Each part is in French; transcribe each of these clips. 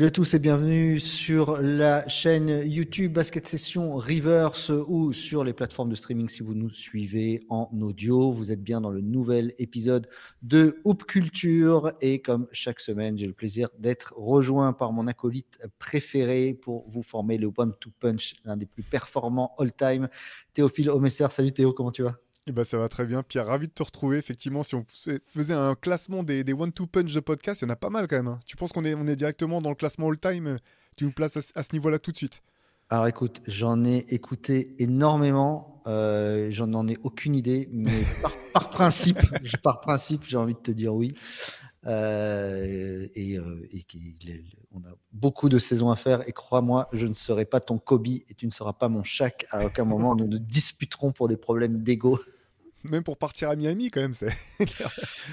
Salut à tous et bienvenue sur la chaîne YouTube Basket Session Reverse ou sur les plateformes de streaming si vous nous suivez en audio. Vous êtes bien dans le nouvel épisode de Hoop Culture et comme chaque semaine, j'ai le plaisir d'être rejoint par mon acolyte préféré pour vous former le One to Punch, l'un des plus performants all-time, Théophile Omesser. Salut Théo, comment tu vas? Eh ben, ça va très bien. Pierre, ravi de te retrouver. Effectivement, si on faisait un classement des, des one-two-punch de podcast, il y en a pas mal quand même. Hein. Tu penses qu'on est, on est directement dans le classement all-time Tu nous places à, ce niveau-là tout de suite Alors écoute, j'en ai écouté énormément. Euh, j'en ai aucune idée, mais par principe, j'ai envie de te dire oui. Euh, et, euh, on a beaucoup de saisons à faire. Et crois-moi, je ne serai pas ton Kobe et tu ne seras pas mon Shaq. À aucun moment, nous nous disputerons pour des problèmes d'ego. Même pour partir à Miami, quand même, c'est.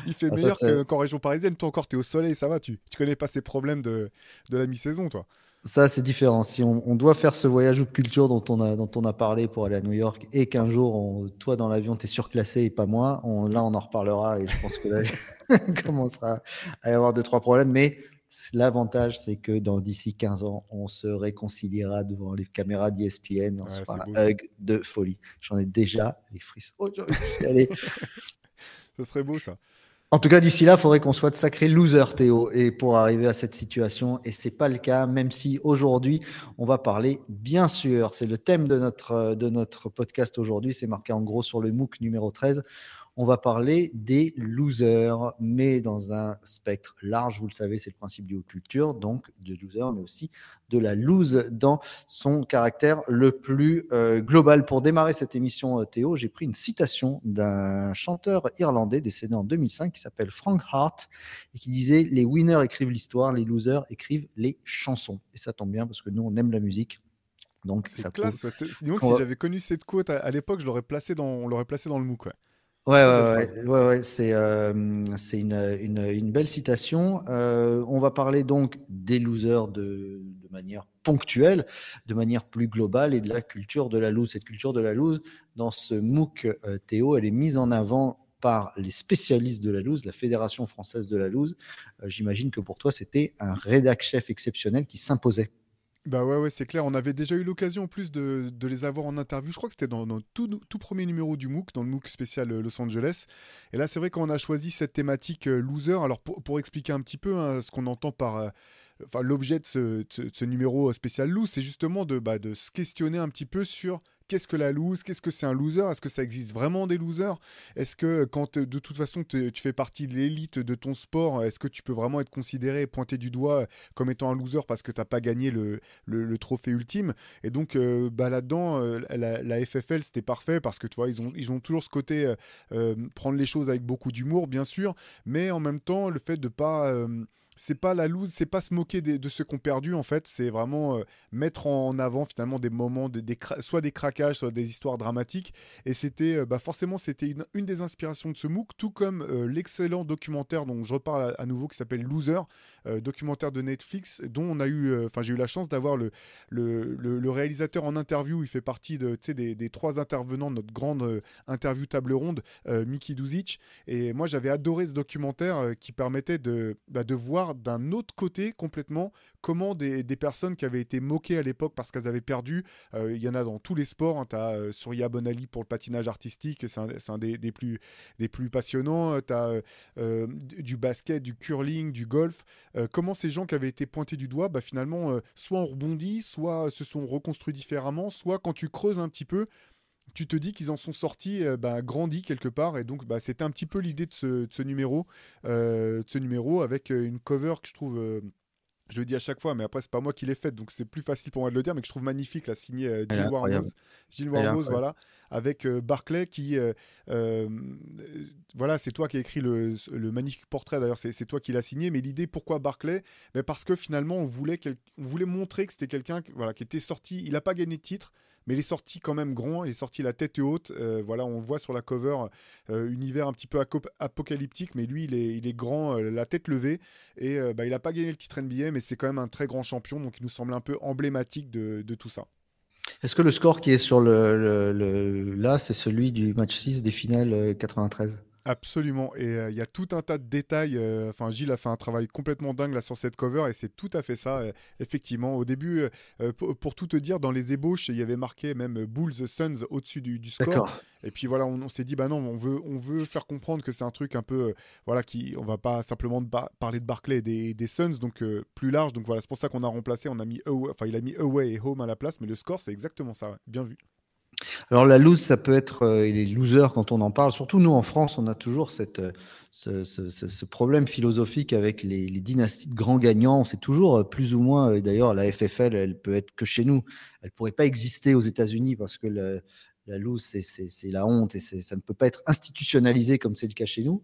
il fait ah, meilleur qu'en région parisienne. Toi encore, tu es au soleil, ça va. Tu, tu connais pas ces problèmes de, de la mi-saison, toi. Ça, c'est différent. Si on, doit faire ce voyage de culture dont on, a, dont on a parlé pour aller à New York et qu'un jour, toi, dans l'avion, tu es surclassé et pas moi, on, là, on en reparlera et je pense que là, on commencera à y avoir deux, trois problèmes. Mais L'avantage, c'est que dans d'ici 15 ans, on se réconciliera devant les caméras d'ESPN. On se fera un hug de folie. J'en ai déjà les frissons. Allez. ça serait beau, ça. En tout cas, d'ici là, il faudrait qu'on soit de sacrés losers, Théo, et pour arriver à cette situation. Et c'est pas le cas, même si aujourd'hui, on va parler, bien sûr, c'est le thème de notre, de notre podcast aujourd'hui, c'est marqué en gros sur le MOOC numéro 13 on va parler des losers, mais dans un spectre large, vous le savez, c'est le principe du haut culture, donc de loser, mais aussi de la lose dans son caractère le plus euh, global. Pour démarrer cette émission, euh, Théo, j'ai pris une citation d'un chanteur irlandais décédé en 2005 qui s'appelle Frank Hart et qui disait Les winners écrivent l'histoire, les losers écrivent les chansons. Et ça tombe bien parce que nous, on aime la musique. Donc, c'est classe. Dis-moi si j'avais connu cette quote à, l'époque, je l'aurais placé dans, on l'aurait placé dans le MOOC. Ouais, ouais, ouais, ouais, c'est euh, une, une, une, belle citation. Euh, on va parler donc des losers de, de, manière ponctuelle, de manière plus globale et de la culture de la loose. Cette culture de la loose, dans ce MOOC euh, Théo, elle est mise en avant par les spécialistes de la loose, la Fédération française de la loose. J'imagine que pour toi, c'était un rédac chef exceptionnel qui s'imposait. Bah ouais, ouais c'est clair. On avait déjà eu l'occasion en plus de, les avoir en interview. Je crois que c'était dans notre tout, premier numéro du MOOC, dans le MOOC spécial euh, Los Angeles. Et là, c'est vrai qu'on a choisi cette thématique euh, loser. Alors, pour, expliquer un petit peu hein, ce qu'on entend par. Euh, l'objet de ce, numéro spécial loose, c'est justement de, bah, de se questionner un petit peu sur qu'est-ce que la lose Qu'est-ce que c'est un loser? Est-ce que ça existe vraiment des losers? Est-ce que quand de toute façon tu fais partie de l'élite de ton sport, est-ce que tu peux vraiment être considéré, pointé du doigt comme étant un loser parce que tu n'as pas gagné le, trophée ultime? Et donc euh, bah, là-dedans, euh, la, FFL c'était parfait parce que tu vois, ils ont, toujours ce côté euh, prendre les choses avec beaucoup d'humour, bien sûr, mais en même temps, le fait de pas c'est pas la loose, c'est pas se moquer de ceux qui ont perdu en fait, c'est vraiment euh, mettre en avant finalement des moments, de, des soit des craquages, soit des histoires dramatiques. Et c'était euh, bah forcément c'était une, des inspirations de ce MOOC, tout comme euh, l'excellent documentaire dont je reparle à, nouveau qui s'appelle Loser, documentaire de Netflix, dont on a eu, enfin j'ai eu la chance d'avoir le le, réalisateur en interview. Il fait partie de, des, des trois intervenants de notre grande interview table ronde, Mickey Duzic. Et moi j'avais adoré ce documentaire qui permettait de, bah, de voir d'un autre côté complètement comment des, personnes qui avaient été moquées à l'époque parce qu'elles avaient perdu, euh, il y en a dans tous les sports, hein, tu as euh, Surya Bonali pour le patinage artistique, c'est un, des, plus, des plus passionnants, tu as euh, du basket, du curling, du golf, comment ces gens qui avaient été pointés du doigt, bah, finalement, soit ont rebondi, soit se sont reconstruits différemment, soit quand tu creuses un petit peu, tu te dis qu'ils en sont sortis euh, bah, grandis quelque part. Et donc, bah, c'était un petit peu l'idée de ce, numéro, euh, ce numéro avec euh, une cover que je trouve. je le dis à chaque fois, mais après, c'est pas moi qui l'ai faite, donc c'est plus facile pour moi de le dire, mais que je trouve magnifique, la signée Jill Warmose. Jill voilà, avec Barclay qui. voilà, c'est toi qui as écrit le, magnifique portrait, d'ailleurs, c'est toi qui l'as signé, mais l'idée, pourquoi Barclay? Mais Parce que finalement, on voulait, on voulait montrer que c'était quelqu'un voilà, qui était sorti, il n'a pas gagné de titre, mais il est sorti quand même grand, il est sorti la tête haute. Euh, voilà, on voit sur la cover euh, univers un petit peu apocalyptique, mais lui, il est, il est grand, euh, la tête levée, et bah, il n'a pas gagné le titre NBA, mais c'est quand même un très grand champion, donc il nous semble un peu emblématique de, tout ça. Est-ce que le score qui est sur le, là, c'est celui du match 6 des finales 93 Absolument. Et euh, il y a tout un tas de détails. euh, Enfin, Gilles a fait un travail complètement dingue là sur cette cover et c'est tout à fait ça. euh, effectivement, au début, pour, tout te dire, dans les ébauches, il y avait marqué même Bulls Suns au-dessus du, du score. Et puis voilà, on, on s'est dit bah non, on veut, on veut faire comprendre que c'est un truc un peu, voilà, qui, on va pas simplement de parler de Barclay et des, des Suns, donc plus large. Donc voilà, c'est pour ça qu'on a remplacé, on a mis away, enfin il a mis away et home à la place, mais le score c'est exactement ça. ouais. Bien vu. Alors la lose, ça peut être euh, les losers quand on en parle. Surtout nous en France, on a toujours cette, euh, ce, problème philosophique avec les, dynasties de grands gagnants. C'est toujours euh, plus ou moins. D'ailleurs, la FFL, elle peut être que chez nous. Elle pourrait pas exister aux États-Unis parce que la lose, c'est- la honte et ça ne peut pas être institutionnalisé comme c'est le cas chez nous,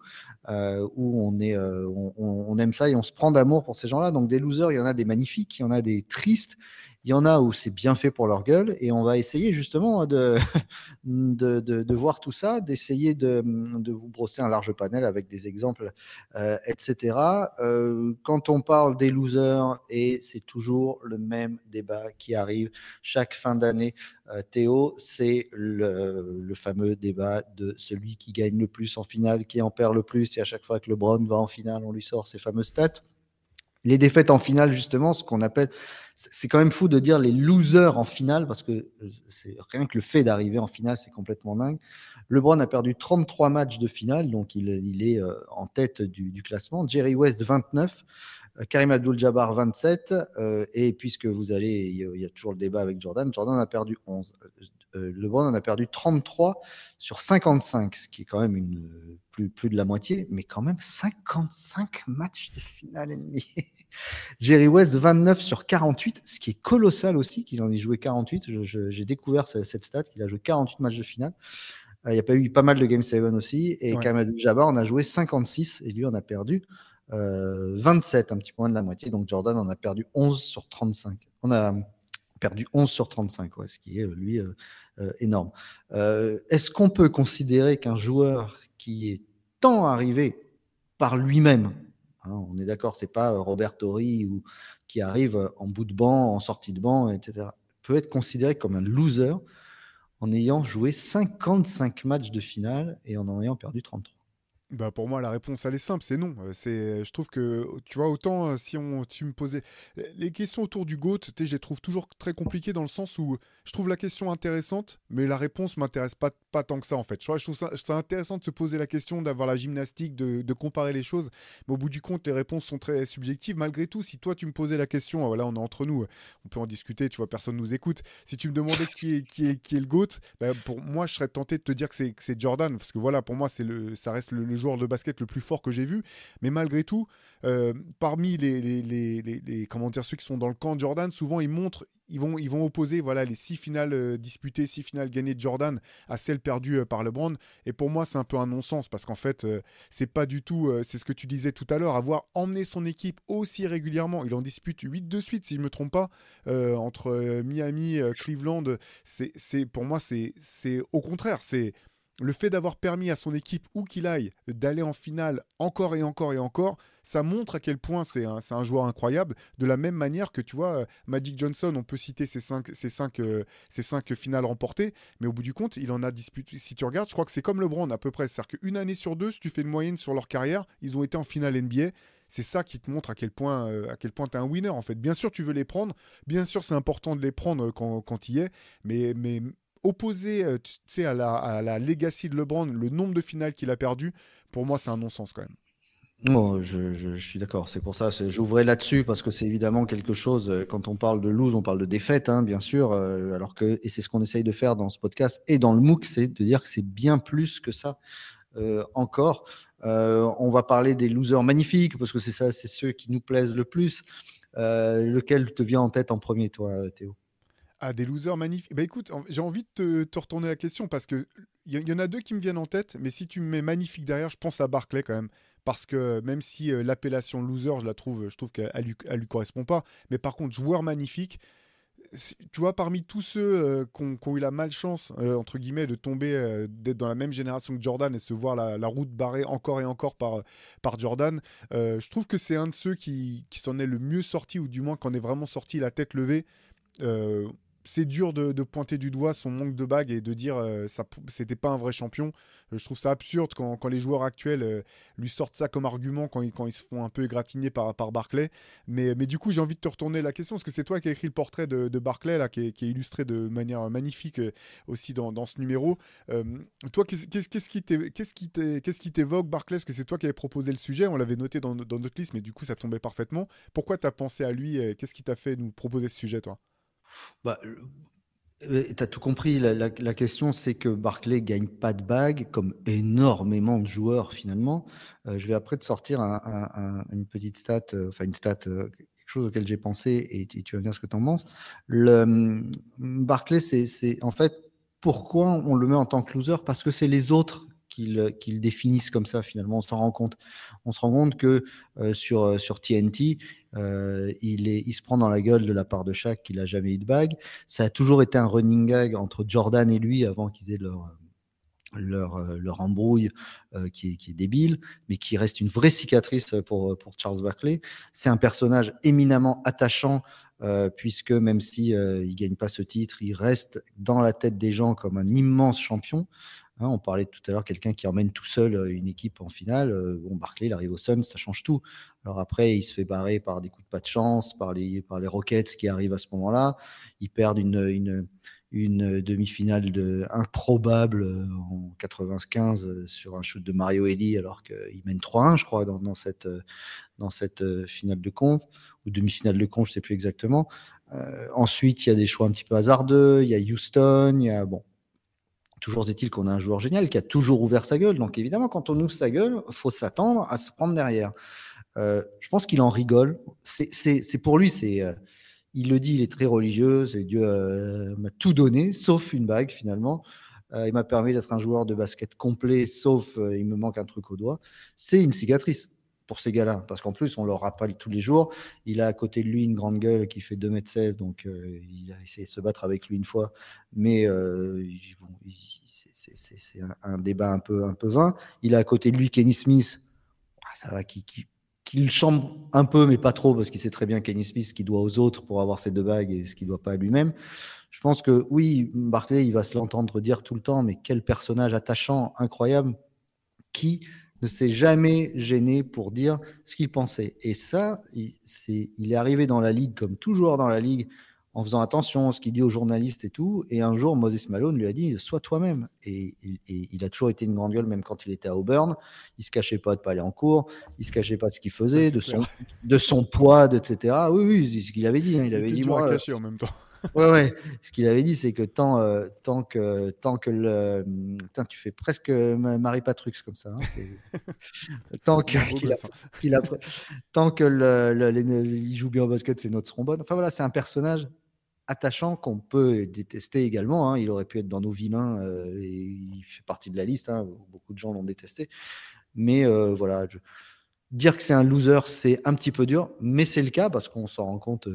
où on est, on aime ça et on se prend d'amour pour ces gens-là. Donc des losers, il y en a des magnifiques, il y en a des tristes. Il y en a où c'est bien fait pour leur gueule et on va essayer justement de, de, voir tout ça, d'essayer de, de vous brosser un large panel avec des exemples, euh, etc. Euh, quand on parle des losers, et c'est toujours le même débat qui arrive chaque fin d'année, euh, Théo, c'est le, le fameux débat de celui qui gagne le plus en finale, qui en perd le plus, et à chaque fois que LeBron va en finale, on lui sort ces fameuses stats. Les défaites en finale, justement, ce qu'on appelle, c'est quand même fou de dire les losers en finale, parce que euh, c'est rien que le fait d'arriver en finale, c'est complètement dingue. LeBron a perdu 33 matchs de finale, donc il, il est euh, en tête du, du classement. Jerry West, 29. euh, Karim Abdul-Jabbar, 27. euh, et puisque vous allez, il y a toujours le débat avec Jordan, Jordan a perdu 11. Euh, LeBron en a perdu 33 sur 55, ce qui est quand même une, euh, plus, plus de la moitié, mais quand même 55 matchs de finale NBA. Jerry West, 29 sur 48, ce qui est colossal aussi, qu'il en ait joué 48. Je- je- J'ai découvert ce- cette stat, qu'il a joué 48 matchs de finale. Euh, Il y a pas eu pas mal de Game 7 aussi. Et Ouais. Kamadou Jabbar en a joué 56 et lui en a perdu euh, 27, un petit peu moins de la moitié. Donc Jordan en a perdu 11 sur 35. On a perdu 11 sur 35, ouais, ce qui est euh, lui euh, euh, énorme. Euh, Est-ce qu'on peut considérer qu'un joueur qui est tant arrivé par lui-même, hein, on est d'accord, c'est pas euh, Robert Torrey ou qui arrive euh, en bout de banc, en sortie de banc, etc., peut être considéré comme un loser en ayant joué 55 matchs de finale et en en ayant perdu 33. Bah pour moi la réponse elle est simple, c'est non. Euh, C'est, je trouve que tu vois autant euh, si on tu me posais les questions autour du GOAT, je les trouve toujours très compliquées dans le sens où je trouve la question intéressante, mais la réponse m'intéresse pas pas tant que ça en fait. Je trouve ça, intéressant de se poser la question, d'avoir la gymnastique, de, de comparer les choses, mais au bout du compte les réponses sont très subjectives. Malgré tout, si toi tu me posais la question, voilà on est entre nous, on peut en discuter, tu vois personne nous écoute. Si tu me demandais qui est qui est qui est le GOAT, bah, pour moi je serais tenté de te dire que c'est Jordan parce que voilà pour moi c'est le ça reste le joueur de basket le plus fort que j'ai vu. Mais malgré tout, euh, parmi les, les, comment dire, ceux qui sont dans le camp de Jordan, souvent ils montrent, ils vont, ils vont opposer voilà, les six finales euh, disputées, six finales gagnées de Jordan à celles perdues euh, par LeBron. Et pour moi, c'est un peu un non-sens parce qu'en fait, c'est pas du tout, c'est ce que tu disais tout à l'heure, avoir emmené son équipe aussi régulièrement. Il en dispute 8 de suite, si je me trompe pas, entre Miami, Cleveland. C'est, c'est, pour moi, c'est, c'est au contraire, c'est le fait d'avoir permis à son équipe, où qu'il aille, d'aller en finale encore et encore et encore, ça montre à quel point c'est un, joueur incroyable. De la même manière que, tu vois, euh, Magic Johnson, on peut citer ses cinq, ses cinq, euh, ses cinq finales remportées, mais au bout du compte, il en a disputé. Si tu regardes, je crois que c'est comme LeBron à peu près. C'est-à-dire qu'une année sur deux, si tu fais une moyenne sur leur carrière, ils ont été en finale NBA. C'est ça qui te montre à quel point, euh, à quel point tu es un winner en fait. Bien sûr, tu veux les prendre. Bien sûr, c'est important de les prendre quand, quand il y est. Mais, mais opposé euh, tu à la, à la legacy de LeBron, le nombre de finales qu'il a perdu, pour moi, c'est un non-sens quand même. Je, suis d'accord. C'est pour ça, c'est- j'ouvrais là-dessus parce que c'est évidemment quelque chose. euh, Quand on parle de lose, on parle de défaite, hein, bien sûr. euh, alors que, et c'est ce qu'on essaye de faire dans ce podcast et dans le MOOC, c'est de dire que c'est bien plus que ça encore. On va parler des losers magnifiques parce que c'est ça, c'est ceux qui nous plaisent le plus. Lequel te vient en tête en premier, toi, Théo? Ah, des losers magnifiques. Bah écoute, j'ai envie de te, retourner la question parce que il y, en a deux qui me viennent en tête, mais si tu me mets magnifique derrière, je pense à Barclay quand même. Parce que même si euh, l'appellation loser, je la trouve, je trouve qu'elle elle lui, correspond pas, mais par contre, joueur magnifique, tu vois, parmi tous ceux euh, qui ont, ont eu la malchance, euh, entre guillemets, de tomber, euh, d'être dans la même génération que Jordan et se voir la, route barrée encore et encore par, par Jordan, je trouve que c'est un de ceux qui, qui s'en est le mieux sorti, ou du moins qui en est vraiment sorti la tête levée. Euh, c'est dur de, pointer du doigt son manque de bague et de dire euh, ça c'était pas un vrai champion. Euh, je trouve ça absurde quand, les joueurs actuels euh, lui sortent ça comme argument quand ils, quand ils se font un peu égratigner par, par Barclay. Mais, mais du coup, j'ai envie de te retourner la question parce que c'est toi qui as écrit le portrait de, Barclay là, qui est, illustré de manière magnifique aussi dans, dans, ce numéro. toi, qu'est-ce qu'est-ce qui t'évoque Barclay? Parce que c'est toi qui avais proposé le sujet, on l'avait noté dans, dans, notre liste, mais du coup, ça tombait parfaitement. Pourquoi tu as pensé à lui Qu'est-ce qui t'a fait nous proposer ce sujet, toi? Bah, euh, tu as tout compris. La, question, c'est que Barclay gagne pas de bague, comme énormément de joueurs finalement. Euh, je vais après te sortir une petite stat, euh, enfin une stat, quelque chose auquel j'ai pensé et, tu vas me dire ce que tu en penses. Le, hum, Barclay, c'est en fait pourquoi on le met en tant que loser? Parce que c'est les autres qu'ils définissent comme ça finalement. On s'en rend compte. On se rend compte que sur TNT, il, est, il se prend dans la gueule de la part de Shaq qu'il n'a jamais eu de bague. Ça a toujours été un running gag entre Jordan et lui avant qu'ils aient leur, leur, leur embrouille qui, est, qui, est, débile, mais qui reste une vraie cicatrice pour, pour Charles Barkley. C'est un personnage éminemment attachant, puisque même si il gagne pas ce titre, il reste dans la tête des gens comme un immense champion. Hein, on parlait tout à l'heure quelqu'un qui emmène tout seul euh, une équipe en finale. Euh, bon, Barclay, il arrive au Suns, ça change tout. Alors après, il se fait barrer par des coups de pas de chance, par les, Rockets qui arrivent à ce moment-là. Ils perdent une, demi-finale de, improbable euh, en 95 sur un shoot de Mario Eli alors qu'il mène 3-1, je crois, dans, cette, finale de compte ou demi-finale de compte, je ne sais plus exactement. ensuite, il y a des choix un petit peu hasardeux. Il y a Houston, il y a bon, Toujours est-il qu'on a un joueur génial qui a toujours ouvert sa gueule. Donc évidemment, quand on ouvre sa gueule, faut s'attendre à se prendre derrière. Euh, je pense qu'il en rigole. C'est pour lui, c'est euh, il le dit, il est très religieux. C'est Dieu euh, m'a tout donné, sauf une bague finalement. il m'a permis d'être un joueur de basket complet, sauf il me manque un truc au doigt. C'est une cicatrice pour ces gars-là. Parce qu'en plus, on leur rappelle tous les jours. Il a à côté de lui une grande gueule qui fait 2m16, donc euh, il a essayé de se battre avec lui une fois. Mais euh, c'est un, débat un peu, un peu vain. Il a à côté de lui Kenny Smith, ça va, qui, qui, le chambre un peu, mais pas trop, parce qu'il sait très bien Kenny Smith ce qu'il doit aux autres pour avoir ses deux bagues et ce qu'il ne doit pas à lui-même. Je pense que oui, Barclay, il va se l'entendre dire tout le temps, mais quel personnage attachant, incroyable, qui ne s'est jamais gêné pour dire ce qu'il pensait. Et ça, il, est, il est arrivé dans la ligue, comme toujours dans la ligue, en faisant attention à ce qu'il dit aux journalistes et tout. Et un jour, Moses Malone lui a dit Sois toi-même. Et, il a toujours été une grande gueule, même quand il était à Auburn. Il se cachait pas de pas aller en cours. Il se cachait pas de ce qu'il faisait, de son, de son poids, etc. Oui, oui, c'est ce qu'il avait dit. Hein. Il, avait dit moi. caché en même temps ouais, ouais. Ce qu'il avait dit, c'est que tant, euh, tant que, tant que le, Putain, tu fais presque Marie Patrux comme ça. Hein, tant que qu'il a, tant que le, il joue bien au basket, ses notes seront bonnes. Enfin voilà, c'est un personnage attachant qu'on peut détester également. Hein. Il aurait pu être dans nos vilains euh, et il fait partie de la liste. Hein. Beaucoup de gens l'ont détesté. Mais euh, voilà, dire que c'est un loser, c'est un petit peu dur, mais c'est le cas parce qu'on s'en rend compte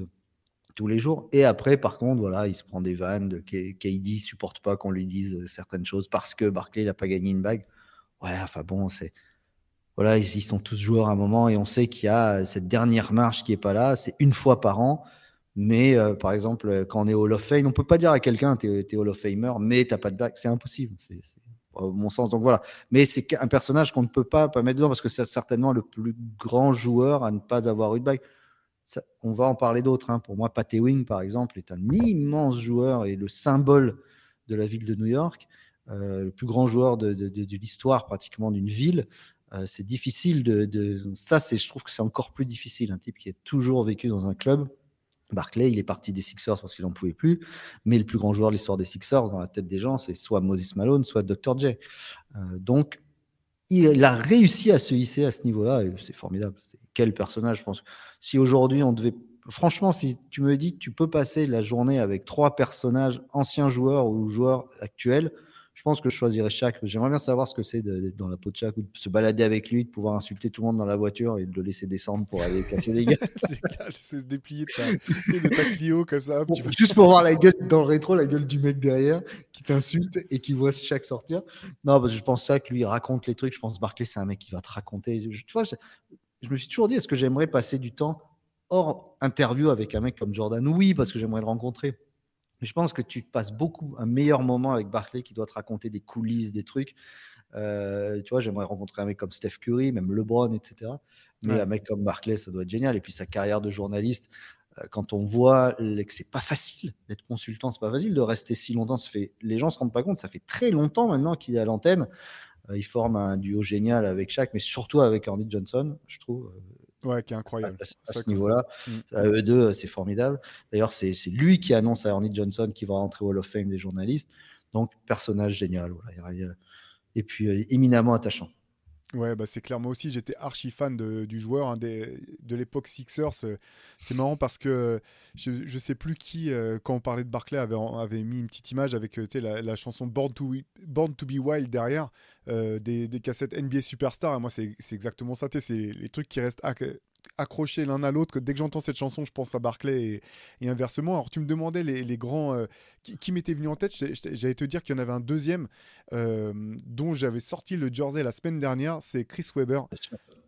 tous les jours. Et après, par contre, voilà, il se prend des vannes. De KD supporte pas qu'on lui dise certaines choses parce que Barclay n'a pas gagné une bague. Ouais, enfin bon, c'est voilà, ils, sont tous joueurs à un moment et on sait qu'il y a cette dernière marche qui est pas là. C'est une fois par an. Mais euh, par exemple, quand on est Hall of Fame, on peut pas dire à quelqu'un t'es es Hall of Famer, mais t'as pas de bague. C'est impossible. C'est mon sens. Donc voilà. Mais c'est un personnage qu'on ne peut pas, pas mettre dedans parce que c'est certainement le plus grand joueur à ne pas avoir eu de bague on va en parler d'autres. Hein. Pour moi, Pat Ewing, par exemple, est un immense joueur et le symbole de la ville de New York, euh, le plus grand joueur de, l'histoire pratiquement d'une ville. Euh, c'est difficile de, ça. C'est, je trouve que c'est encore plus difficile. Un type qui a toujours vécu dans un club. Barclay, il est parti des Sixers parce qu'il n'en pouvait plus, mais le plus grand joueur de l'histoire des Sixers dans la tête des gens, c'est soit Moses Malone, soit Dr. J. Euh, donc, il, a réussi à se hisser à ce niveau-là, et c'est formidable. quel personnage, je pense. Si aujourd'hui on devait. Franchement, si tu me dis que tu peux passer la journée avec trois personnages, anciens joueurs ou joueurs actuels, je pense que je choisirais chaque. J'aimerais bien savoir ce que c'est d'être dans la peau de chaque ou de se balader avec lui, de pouvoir insulter tout le monde dans la voiture et de le laisser descendre pour aller casser des gars. c'est déplier de ta, de ta Clio comme ça. Juste pour voir la gueule dans le rétro, la gueule du mec derrière qui t'insulte et qui voit chaque sortir. Non, parce que je pense ça que lui raconte les trucs. Je pense Barclay, c'est un mec qui va te raconter. tu vois, je me suis toujours dit, est-ce que j'aimerais passer du temps hors interview avec un mec comme Jordan? Oui, parce que j'aimerais le rencontrer. Mais je pense que tu passes beaucoup un meilleur moment avec Barclay qui doit te raconter des coulisses, des trucs. Euh, tu vois, j'aimerais rencontrer un mec comme Steph Curry, même LeBron, etc. Mais un mec comme Barclay, ça doit être génial. Et puis sa carrière de journaliste, euh, quand on voit que c'est pas facile d'être consultant, c'est pas facile de rester si longtemps. Ça fait, les gens se rendent pas compte, ça fait très longtemps maintenant qu'il est à l'antenne. Euh, il forme un duo génial avec Shaq, mais surtout avec Andy Johnson, je trouve. Ouais, qui est incroyable. À, ce niveau-là, mm. eux deux, c'est formidable. D'ailleurs, c'est lui qui annonce à Ernie Johnson qu'il va rentrer au Hall of Fame des journalistes. Donc, personnage génial. Voilà. Et puis, euh, éminemment attachant. Ouais, bah c'est clair. Moi aussi, j'étais archi fan de, du joueur hein, de l'époque Sixers. C'est marrant parce que je, ne sais plus qui, euh, quand on parlait de Barclay, avait, mis une petite image avec euh, la, chanson Born to, Be Wild derrière, des, des, cassettes NBA Superstar. Et moi, c'est exactement ça. C'est les trucs qui restent accrochés l'un à l'autre. Dès que j'entends cette chanson, je pense à Barclay et, inversement. Alors, tu me demandais les, grands euh, qui, m'étaient venus en tête. J'allais te dire qu'il y en avait un deuxième euh, dont j'avais sorti le jersey la semaine dernière. C'est Chris Webber,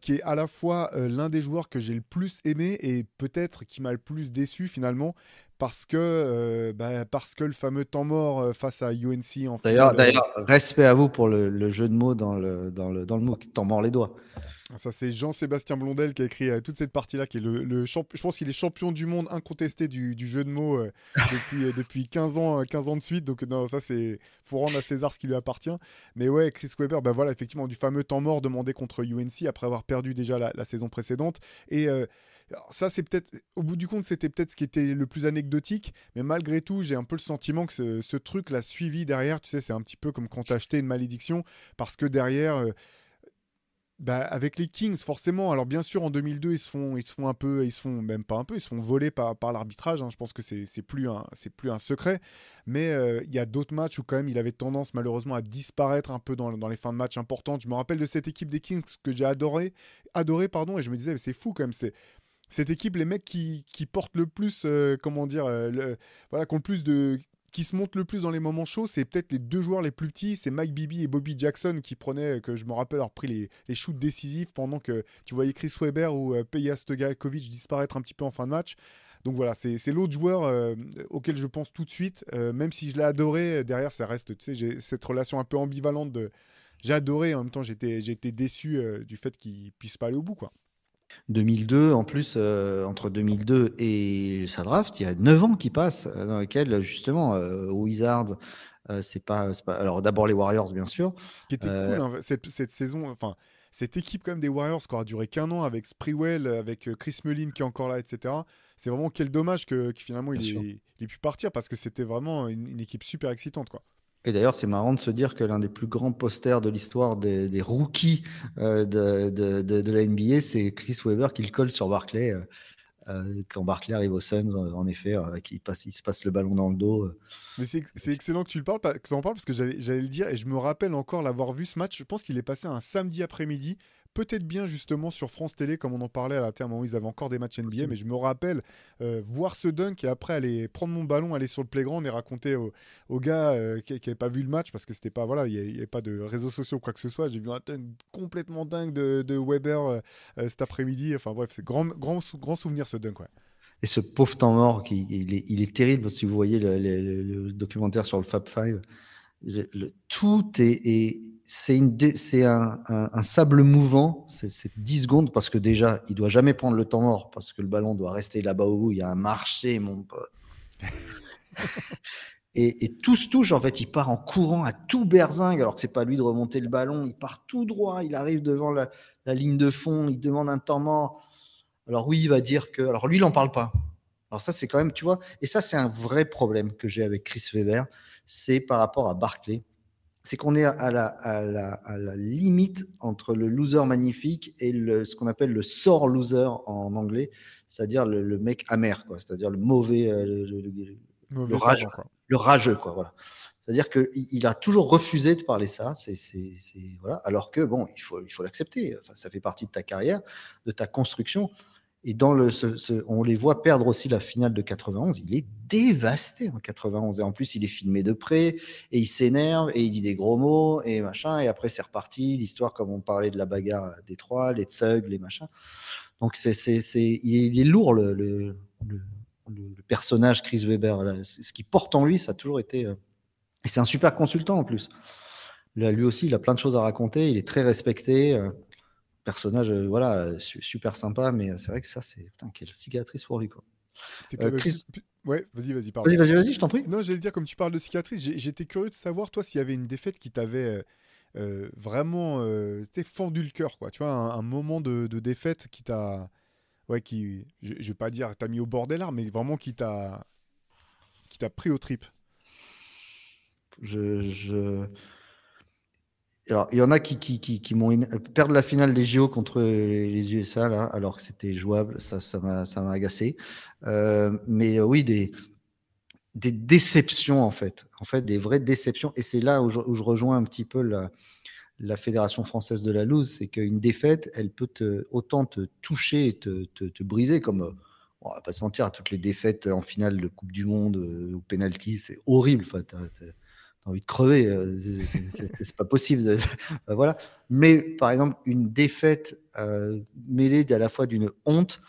qui est à la fois euh, l'un des joueurs que j'ai le plus aimé et peut-être qui m'a le plus déçu finalement parce que, euh, bah, parce que le fameux temps mort euh, face à UNC en D'ailleurs, d'ailleurs respect à vous pour le, jeu de mots dans le, dans le, dans le MOOC, temps mort les doigts. Ça, c'est Jean-Sébastien Blondel qui a écrit toute cette partie-là, qui est le, le je pense qu'il est champion du monde incontesté du, du jeu de mots depuis, depuis 15 ans, 15 ans de suite. Donc, non, ça, c'est faut rendre à César ce qui lui appartient. Mais ouais, Chris Weber, bah voilà, effectivement, du fameux temps mort demandé contre UNC après avoir perdu déjà la, saison précédente. Et ça, c'est peut-être, au bout du compte, c'était peut-être ce qui était le plus anecdotique, mais malgré tout, j'ai un peu le sentiment que ce, truc l'a suivi derrière. Tu sais, c'est un petit peu comme quand tu acheté une malédiction, parce que derrière. Bah, avec les Kings, forcément. Alors bien sûr, en 2002, ils se font, ils se font un peu, ils se font même pas un peu, ils se font voler par, par l'arbitrage. Hein. Je pense que c'est plus un, plus un secret. Mais euh, il y a d'autres matchs où quand même, il avait tendance malheureusement à disparaître un peu dans, dans les fins de match importantes. Je me rappelle de cette équipe des Kings que j'ai adoré, adoré pardon, et je me disais, c'est fou quand même. C'est cette équipe, les mecs qui, portent le plus, euh, comment dire, euh, voilà, qui le plus de qui se montent le plus dans les moments chauds, c'est peut-être les deux joueurs les plus petits, c'est Mike Bibby et Bobby Jackson qui prenaient, que je me rappelle, pris les, les shoots décisifs pendant que tu voyais Chris Weber ou euh, Peja Stojakovic disparaître un petit peu en fin de match. Donc voilà, c'est l'autre joueur euh, auquel je pense tout de suite, même si je l'ai adoré, derrière ça reste, tu sais, j'ai cette relation un peu ambivalente de... J'ai adoré, en même temps j'étais déçu du fait qu'il puisse pas aller au bout, quoi. 2002, en plus, euh, entre 2002 et sa draft, il y a 9 ans qui passent, euh, dans lesquels, justement, euh, Wizards, c'est pas, pas, Alors, d'abord les Warriors, bien sûr. qui était cool, hein, cette, cette, saison, enfin, cette équipe, quand même, des Warriors, qui aura duré qu'un an avec Sprewell, avec Chris Mullin qui est encore là, etc. C'est vraiment quel dommage que, finalement, il ait, pu partir parce que c'était vraiment une, une équipe super excitante, quoi. Et d'ailleurs, c'est marrant de se dire que l'un des plus grands posters de l'histoire des, rookies euh, de, de, la NBA, c'est Chris Weber qui le colle sur Barclay. Euh, euh, quand Barclay arrive aux Suns, en effet, qui passe, il se passe le ballon dans le dos. Mais c'est excellent que tu le parles, que en parles parce que j'allais le dire et je me rappelle encore l'avoir vu ce match. Je pense qu'il est passé un samedi après-midi peut-être bien justement sur France Télé, comme on en parlait à la terme où ils avaient encore des matchs NBA. Mais je me rappelle euh, voir ce dunk et après aller prendre mon ballon, aller sur le playground et raconter aux, gars euh, qui n'avaient pas vu le match parce que c'était pas voilà, il n'y avait pas de réseaux sociaux ou quoi que ce soit. J'ai vu un dunk complètement dingue de, Weber euh, cet après-midi. Enfin bref, c'est grand, grand, grand souvenir ce dunk. Ouais. Et ce pauvre temps mort, qui, il, est, il est terrible si vous voyez le, documentaire sur le Fab Five. Tout est c'est un, un, sable mouvant, c'est 10 secondes parce que déjà, il doit jamais prendre le temps mort parce que le ballon doit rester là-bas au bout. Il y a un marché, mon pote. et, et, tout se touche. En fait, il part en courant à tout berzingue alors que c'est pas lui de remonter le ballon. Il part tout droit. Il arrive devant la, la ligne de fond. Il demande un temps mort. Alors oui, il va dire que. Alors lui, il n'en parle pas. Alors ça, c'est quand même, tu vois. Et ça, c'est un vrai problème que j'ai avec Chris Weber. C'est par rapport à Barclay c'est qu'on est à la, à, la, à la, limite entre le loser magnifique et le, ce qu'on appelle le sore loser en anglais, c'est-à-dire le, mec amer, quoi, c'est-à-dire le mauvais, euh, le, rageux, quoi. le rageux, quoi, voilà. C'est-à-dire qu'il il a toujours refusé de parler ça, c'est, voilà, alors que bon, il faut, il faut l'accepter. Enfin, ça fait partie de ta carrière, de ta construction. Et dans le, on les voit perdre aussi la finale de 91. Il est dévasté en 91. Et en plus, il est filmé de près et il s'énerve et il dit des gros mots et machin. Et après, c'est reparti. L'histoire, comme on parlait de la bagarre des trois, les thugs, les machins. Donc, c'est, c'est, c'est, il, est, lourd le, le, le, personnage Chris Weber. ce qui porte en lui, ça a toujours été. et c'est un super consultant en plus. lui aussi, il a plein de choses à raconter. Il est très respecté personnage, voilà, super sympa, mais c'est vrai que ça, c'est putain, quelle cicatrice pour lui, quoi. Euh, Chris... Ouais, vas-y, vas-y, Vas-y, vas-y, vas-y, je t'en prie. Non, j'allais dire, comme tu parles de cicatrice, j'étais curieux de savoir, toi, s'il y avait une défaite qui t'avait euh, vraiment euh, fendu le cœur, quoi. Tu vois, un, moment de, défaite qui t'a. Ouais, qui. Je, je vais pas dire t'as mis au bord des larmes, mais vraiment qui t'a. qui t'a pris au trip. Je. je alors, il y en a qui, qui, qui, m'ont perdre la finale des JO contre les USA, là, alors que c'était jouable, ça, ça m'a, ça m'a agacé. Euh, mais euh, oui, des, des déceptions, en fait. En fait, des vraies déceptions. Et c'est là où je, rejoins un petit peu la, la Fédération française de la loose, c'est qu'une défaite, elle peut autant te toucher et te, te, briser, comme, euh, on va pas se mentir, toutes les défaites en finale de Coupe du Monde ou penalty, c'est horrible. Enfin, t'as envie de crever, euh, c'est pas possible. Bah, voilà. Mais par exemple, une défaite euh, mêlée à la fois d'une honte,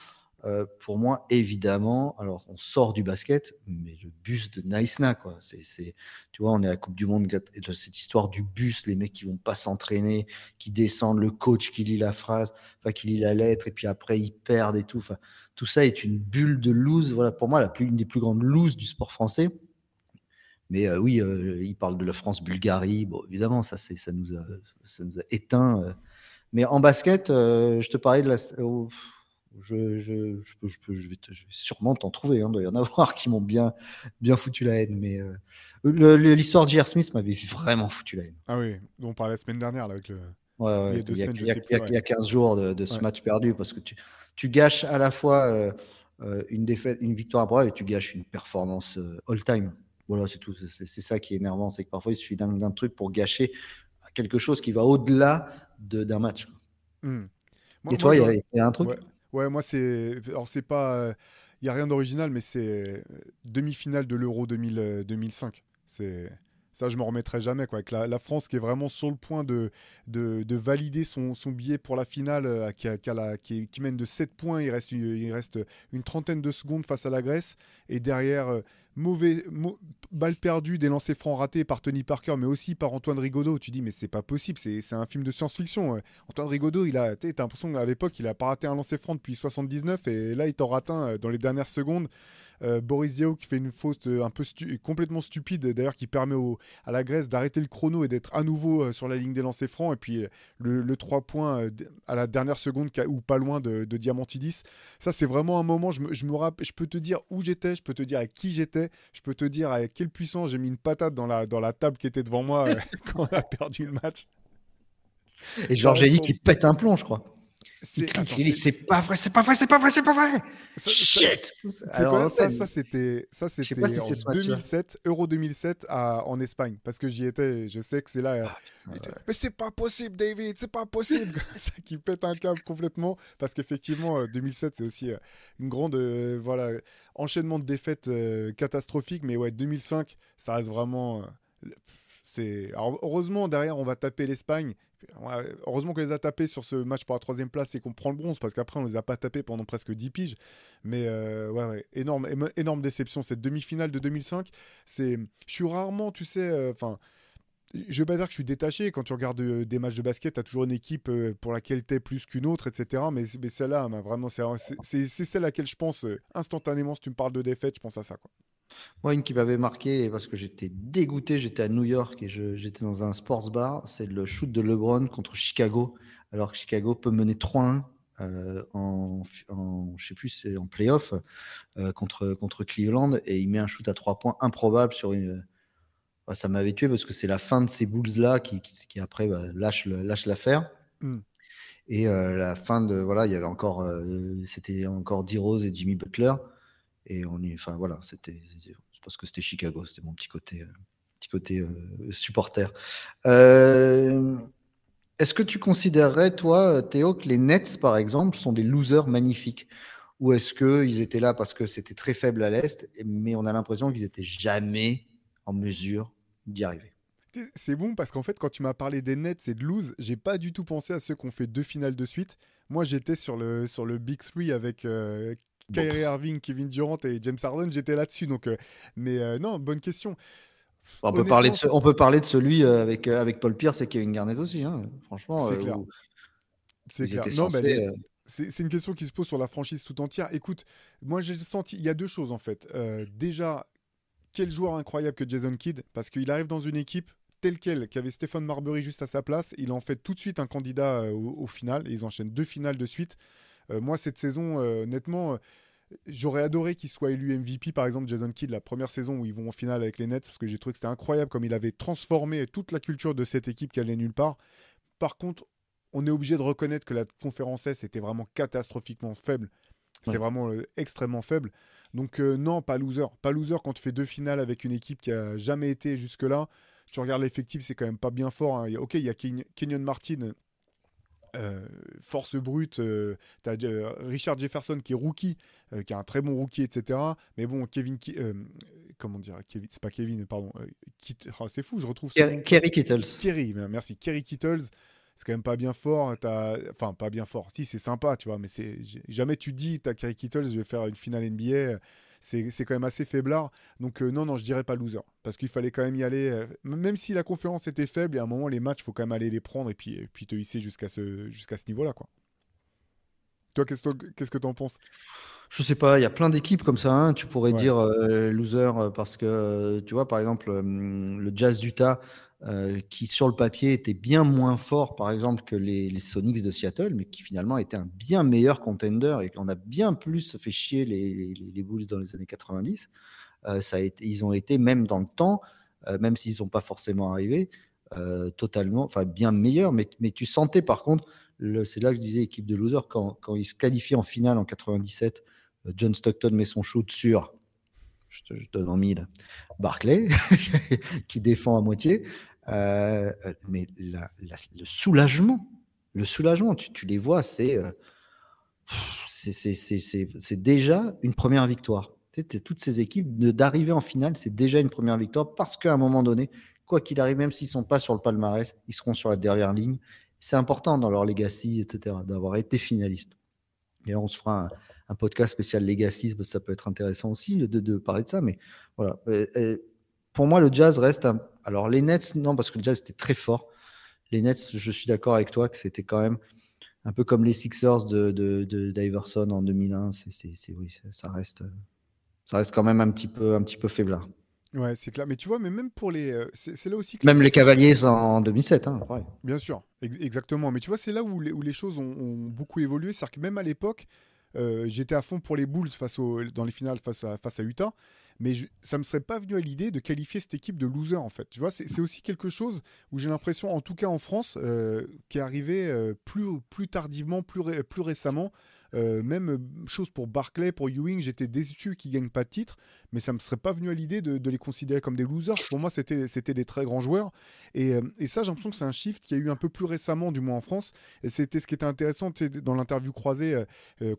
euh, pour moi, évidemment, alors on sort du basket, mais le bus de Naïsna, quoi. C'est, tu vois, on est à la Coupe du Monde, cette histoire du bus, les mecs qui vont pas s'entraîner, qui descendent, le coach qui lit la phrase, enfin qui lit la lettre, et puis après ils perdent et tout. Tout ça est une bulle de lose. Voilà, pour moi, la plus, une des plus grandes loses du sport français. Mais euh, oui, euh, il parle de la France-Bulgarie. Bon, évidemment, ça, ça, nous a, ça nous a éteint. Euh. Mais en basket, je te parlais de la. Oh, je, je, je, peux, je, peux, je, vais, sûrement t'en trouver. Hein, il doit y en avoir qui m'ont bien, bien foutu la haine. Mais l'histoire de J.R. Smith m'avait vraiment foutu la haine. Ah oui, on parlait la semaine dernière là, avec le. Ouais, ouais, il, y a, il, y a, 15 jours de, ce match perdu parce que tu, tu gâches à la fois une défaite, une victoire à et tu gâches une performance all-time. Voilà, c'est tout. C'est ça qui est énervant, c'est que parfois il suffit d'un truc pour gâcher quelque chose qui va au-delà d'un match. Mmh. Et toi, il y, a un truc? Ouais, moi c'est. Alors c'est pas. Il n'y a rien d'original, mais c'est euh, demi-finale de l'Euro 2005. C'est. Ça, je me remettrai jamais. Quoi. Avec la, France qui est vraiment sur le point de, de, valider son, son, billet pour la finale, euh, qui, qui, qui, mène de 7 points. Il reste, il reste une trentaine de secondes face à la Grèce. Et derrière, euh, mauvais balle perdue, des lancers francs ratés par Tony Parker, mais aussi par Antoine Rigaudot. Tu dis, mais c'est pas possible, c'est un film de science-fiction. Antoine Rigaudot, il a, t'as l'impression qu'à l'époque, il a pas raté un lancer franc depuis 79, et là, il t'en rate un euh, dans les dernières secondes. Euh, Boris Diaw qui fait une faute euh, un peu complètement stupide, d'ailleurs, qui permet à la Grèce d'arrêter le chrono et d'être à nouveau euh, sur la ligne des lancers francs. Et puis le, 3 points à la dernière seconde ou pas loin de, Diamantidis. Ça, c'est vraiment un moment, je, me, je, je peux te dire où j'étais, je peux te dire à qui j'étais, je peux te dire à quelle puissance j'ai mis une patate dans la, dans la table qui était devant moi quand on a perdu le match. Et Georges qui pète un plomb, je crois. C'est pas vrai, c'est pas vrai, c'est pas vrai, c'est pas vrai. Shit. Alors, ça, ça c'était, ça c'était en 2007, Euro 2007 à, en Espagne, parce que j'y étais. Je sais que c'est là. Ah, mais c'est pas possible, David, c'est pas possible. ça qui pète un câble complètement, parce qu'effectivement, 2007 euh, c'est aussi euh, une grande, euh, voilà, enchaînement de défaites catastrophiques. Mais ouais, 2005, ça reste vraiment. C'est heureusement derrière on va taper l'Espagne heureusement qu'on les a tapés sur ce match pour la troisième place et qu'on prend le bronze, parce qu'après, on les a pas tapés pendant presque 10 piges. Mais euh, ouais, énorme, énorme déception. Cette demi-finale de 2005, c'est, je suis rarement, tu sais, euh, enfin. je veux pas dire que je suis détaché. Quand tu regardes euh, des matchs de basket, tu as toujours une équipe pour laquelle tu es plus qu'une autre, etc. Mais, mais celle-là, vraiment, c'est celle à laquelle je pense instantanément. Si tu me parles de défaite, je pense à ça. Quoi. Moi, une qui m'avait marqué parce que j'étais dégoûté, j'étais à New York et j'étais dans un sports bar, c'est le shoot de LeBron contre Chicago, alors que Chicago peut mener 3-1 euh, en, je sais plus, c'est en playoff euh, contre, contre Cleveland et il met un shoot à 3 points improbable sur une. Bah, ça m'avait tué parce que c'est la fin de ces Bulls-là qui, qui, après bah, lâche l'affaire. Hmm. Et euh, la fin de. Voilà, il y avait encore. C'était encore D-Rose et Jimmy Butler. Et on y, enfin voilà, c'était, pense que c'était Chicago, c'était mon petit côté, euh, petit côté euh, supporter. Euh, est-ce que tu considérerais, toi, Théo, que les Nets, par exemple, sont des losers magnifiques? Ou est-ce qu'ils étaient là parce que c'était très faible à l'Est, mais on a l'impression qu'ils n'étaient jamais en mesure d'y arriver? C'est bon parce qu'en fait, quand tu m'as parlé des Nets et de lose, j'ai pas du tout pensé à ceux qui ont fait deux finales de suite. Moi, j'étais sur le, sur le Big Three avec Kyrie Irving, Kevin Durant et James Harden, j'étais là-dessus. Donc, mais non, bonne question. On peut, parler de on peut parler de celui avec, avec Paul Pierce et Kevin Garnett aussi. Hein. Franchement, c'est clair. C'est clair. Non, mais c'est une question qui se pose sur la franchise tout entière. Écoute, moi j'ai senti, il y a deux choses en fait. déjà, quel joueur incroyable que Jason Kidd, parce qu'il arrive dans une équipe telle quelle, qui avait Stéphane Marbury juste à sa place. Il en fait tout de suite un candidat euh, au, final. Et ils enchaînent deux finales de suite. Euh, moi, cette saison, euh, honnêtement, j'aurais adoré qu'il soit élu MVP, par exemple, Jason Kidd, la première saison où ils vont en finale avec les Nets, parce que j'ai trouvé que c'était incroyable comme il avait transformé toute la culture de cette équipe qui allait nulle part. Par contre, on est obligé de reconnaître que la conférence S était vraiment catastrophiquement faible. C'est vraiment extrêmement faible. Donc non, pas loser. Pas loser quand tu fais deux finales avec une équipe qui a jamais été jusque-là tu regardes l'effectif, c'est quand même pas bien fort. Hein. Ok, il y a Kenyon Martin, euh, force brute. Euh, tu as euh, Richard Jefferson qui est rookie, qui est un très bon rookie, etc. Mais bon, Kevin. comment dire Kevin, C'est pas Kevin, pardon. Oh, c'est fou, je retrouve. Kerry Kittles. Kerry, merci. Kerry Kittles. C'est quand même pas bien fort. Enfin, pas bien fort. Si, c'est sympa, tu vois, mais c'est jamais tu dis, t'as Kerry Kittles, je vais faire une finale NBA c'est quand même assez faiblard. Donc euh, non, non, je dirais pas loser. Parce qu'il fallait quand même y aller. Euh, même si la conférence était faible, et à un moment, les matchs, il faut quand même aller les prendre et puis, puis te hisser jusqu'à ce, jusqu'à ce niveau-là. quoi. Toi, qu'est-ce que tu en penses? Je sais pas, il y a plein d'équipes comme ça. Hein. Tu pourrais dire euh, loser parce que, tu vois, par exemple, le Jazz d'Utah, euh, qui sur le papier était bien moins fort, par exemple, que les, Sonics de Seattle, mais qui finalement était un bien meilleur contender et qu'on a bien plus fait chier les, les, Bulls dans les années 90. Euh, ça a été, ils ont été, même dans le temps, euh, même s'ils sont pas forcément arrivés, totalement, enfin bien meilleurs. Mais, mais tu sentais par contre, c'est là que je disais équipe de loser, quand, quand ils se qualifient en finale en 97, John Stockton met son shoot sur je te donne en mille, Barclay, qui défend à moitié. Euh, euh, mais le soulagement, le soulagement, tu, les vois, euh, c'est c'est déjà une première victoire. toutes ces équipes, d'arriver en finale, c'est déjà une première victoire parce qu'à un moment donné, quoi qu'il arrive, même s'ils ne sont pas sur le palmarès, ils seront sur la dernière ligne. C'est important dans leur legacy, etc., d'avoir été finaliste. Et on se fera un, podcast spécial legacy, ça peut être intéressant aussi de, de, parler de ça. Mais voilà pour moi, le Jazz reste un... Alors, les Nets, non, parce que le Jazz était très fort. Les Nets, je suis d'accord avec toi que c'était quand même un peu comme les Sixers de, de, d'Iverson en 2001. C'est, oui, ça reste, ça reste quand même un petit peu, un petit peu faiblard. Ouais, c'est clair. Mais tu vois, mais même pour les. Euh, c'est, là aussi Même les Cavaliers en 2007. Hein, Bien sûr, exactement. Mais tu vois, c'est là où les, où les choses ont, beaucoup évolué. C'est-à-dire que même à l'époque, euh, j'étais à fond pour les Bulls face au, dans les finales face à, face à Utah mais ça me serait pas venu à l'idée de qualifier cette équipe de loser en fait. Tu vois, c'est aussi quelque chose où j'ai l'impression, en tout cas en France, euh, qui est arrivé euh, plus, plus tardivement, plus, récemment, euh, même chose pour Barclay, pour Ewing, j'étais déçu qu'ils gagnent pas de titre, mais ça me serait pas venu à l'idée de, les considérer comme des losers. Pour moi, c'était c'était des très grands joueurs. Et, euh, et ça, j'ai l'impression que c'est un shift qui a eu un peu plus récemment, du moins en France. Et c'était ce qui était intéressant dans l'interview croisée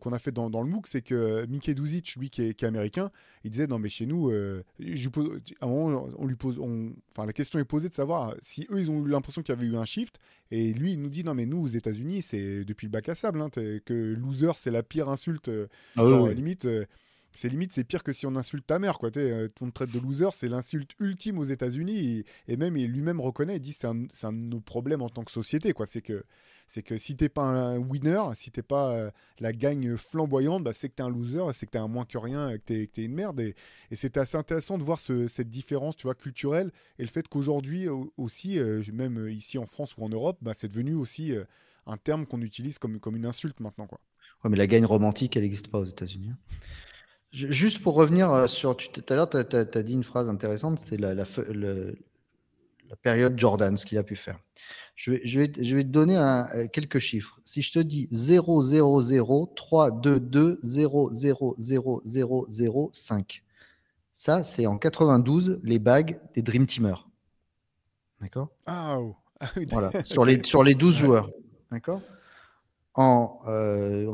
qu'on a fait dans, dans le MOOC, c'est que Mickey Duzic, lui qui est, qui est, américain, il disait non mais chez nous, je pose, à un moment, on lui pose, enfin la question est posée de savoir si eux ils ont eu l'impression qu'il y avait eu un shift. Et lui, il nous dit non mais nous aux États-Unis, c'est depuis le bac à sable hein, que loser c'est la pire insulte. Euh, ah limite, euh, c'est limite, c'est pire que si on insulte ta mère, quoi. Euh, ton traite de loser, c'est l'insulte ultime aux États-Unis. Et, même, il lui-même reconnaît, il dit c'est un, un, de nos problèmes en tant que société, quoi. C'est que, c'est que si t'es pas un winner, si t'es pas la gagne flamboyante, bah, c'est que t'es un loser, c'est que t'es un moins que rien, que t'es, que es une merde. Et, et c'était assez intéressant de voir cette différence, tu vois, culturelle, et le fait qu'aujourd'hui aussi, même ici en France ou en Europe, bah, c'est devenu aussi un terme qu'on utilise comme, comme une insulte maintenant, quoi mais la gagne romantique, elle n'existe pas aux États-Unis. Juste pour revenir euh, sur. Tout à l'heure, tu as, dit une phrase intéressante c'est la, la, période Jordan, ce qu'il a pu faire. Je vais, je vais, je vais te donner un, euh, quelques chiffres. Si je te dis 0, 0, 0, 3, 2, 2, 0, 0, 0, 0, 0, 5. Ça, c'est en 92 les bagues des Dream Teamers. D'accord? Ah, oh. ah Voilà, sur les, sur les 12 joueurs. D'accord? En,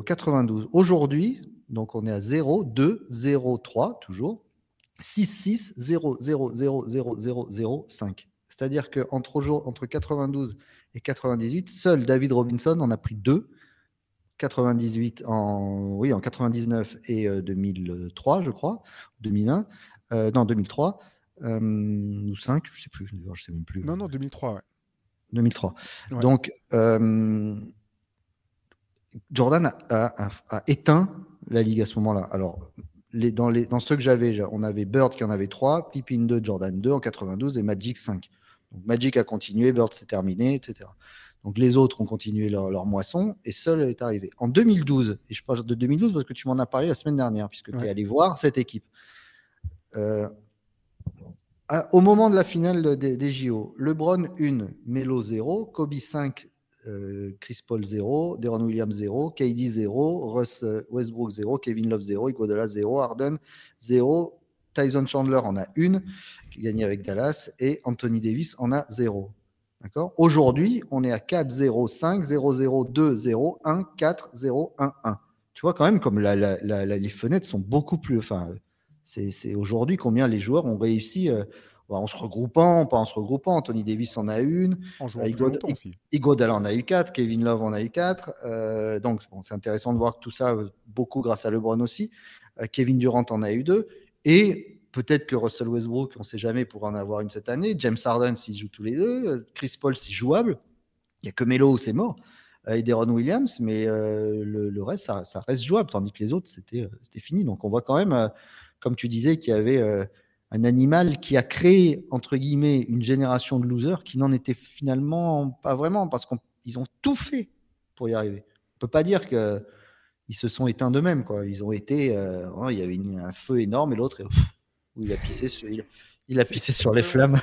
92. Euh, Aujourd'hui, donc on est à 0, 2, 0, 3, toujours. 6, 6, 0, 0, 0, 0, 0, 0, 5. C'est-à-dire qu'entre entre 92 et 98, seul David Robinson en a pris 2. 98, en, oui, en 99 et 2003, je crois, 2001, non, 2003, ou 5, je sais plus, je sais même plus. Non, non, 2003, ouais. 2003. Donc, Jordan a, éteint la ligue à ce moment-là. Alors, les, dans, les, dans ceux que j'avais, on avait Bird qui en avait 3, Pippin 2, Jordan 2 en 92 et Magic 5. Donc, Magic a continué, Bird s'est terminé, etc. Donc les autres ont continué leur, moisson et seul est arrivé. En 2012, et je parle de 2012 parce que tu m'en as parlé la semaine dernière, puisque tu es allé voir cette équipe. Euh, au moment de la finale des, JO, LeBron 1, Melo 0, Kobe 5, euh, Chris Paul 0, Deron Williams 0, KD 0, Russ euh, Westbrook 0, Kevin Love 0, Iguodala 0, Harden 0, Tyson Chandler en a une, qui gagne avec Dallas, et Anthony Davis en a 0. D'accord? Aujourd'hui, on est à 4, 0, 5, 0, 0, 2, 0, 1, 4, 0, 1, 1. Tu vois quand même comme les fenêtres sont beaucoup plus. Enfin, c'est aujourd'hui combien les joueurs ont réussi euh, en se regroupant, pas en se regroupant. Anthony Davis en a une. En jouant euh, Igodala en a eu 4. Kevin Love en a eu 4. Euh, donc, c'est intéressant de voir tout ça, beaucoup grâce à LeBron aussi. Kevin Durant en a eu 2. Et Peut-être que Russell Westbrook, on ne sait jamais, pour en avoir une cette année. James Harden, s'il joue tous les deux. Chris Paul, c'est jouable. Il n'y a que Melo, c'est mort. Euh, et Deron Williams, mais euh, le, reste, ça, reste jouable. Tandis que les autres, c'était euh, fini. Donc on voit quand même, comme tu disais, qu'il y avait un animal qui a créé, entre guillemets, une génération de losers qui n'en était finalement pas vraiment, parce qu'ils ont tout fait pour y arriver. On ne peut pas dire qu'ils se sont éteints d'eux-mêmes. Ils ont été. Oh, il y avait un feu énorme et l'autre il a pissé sur, il, a pissé sur les flammes.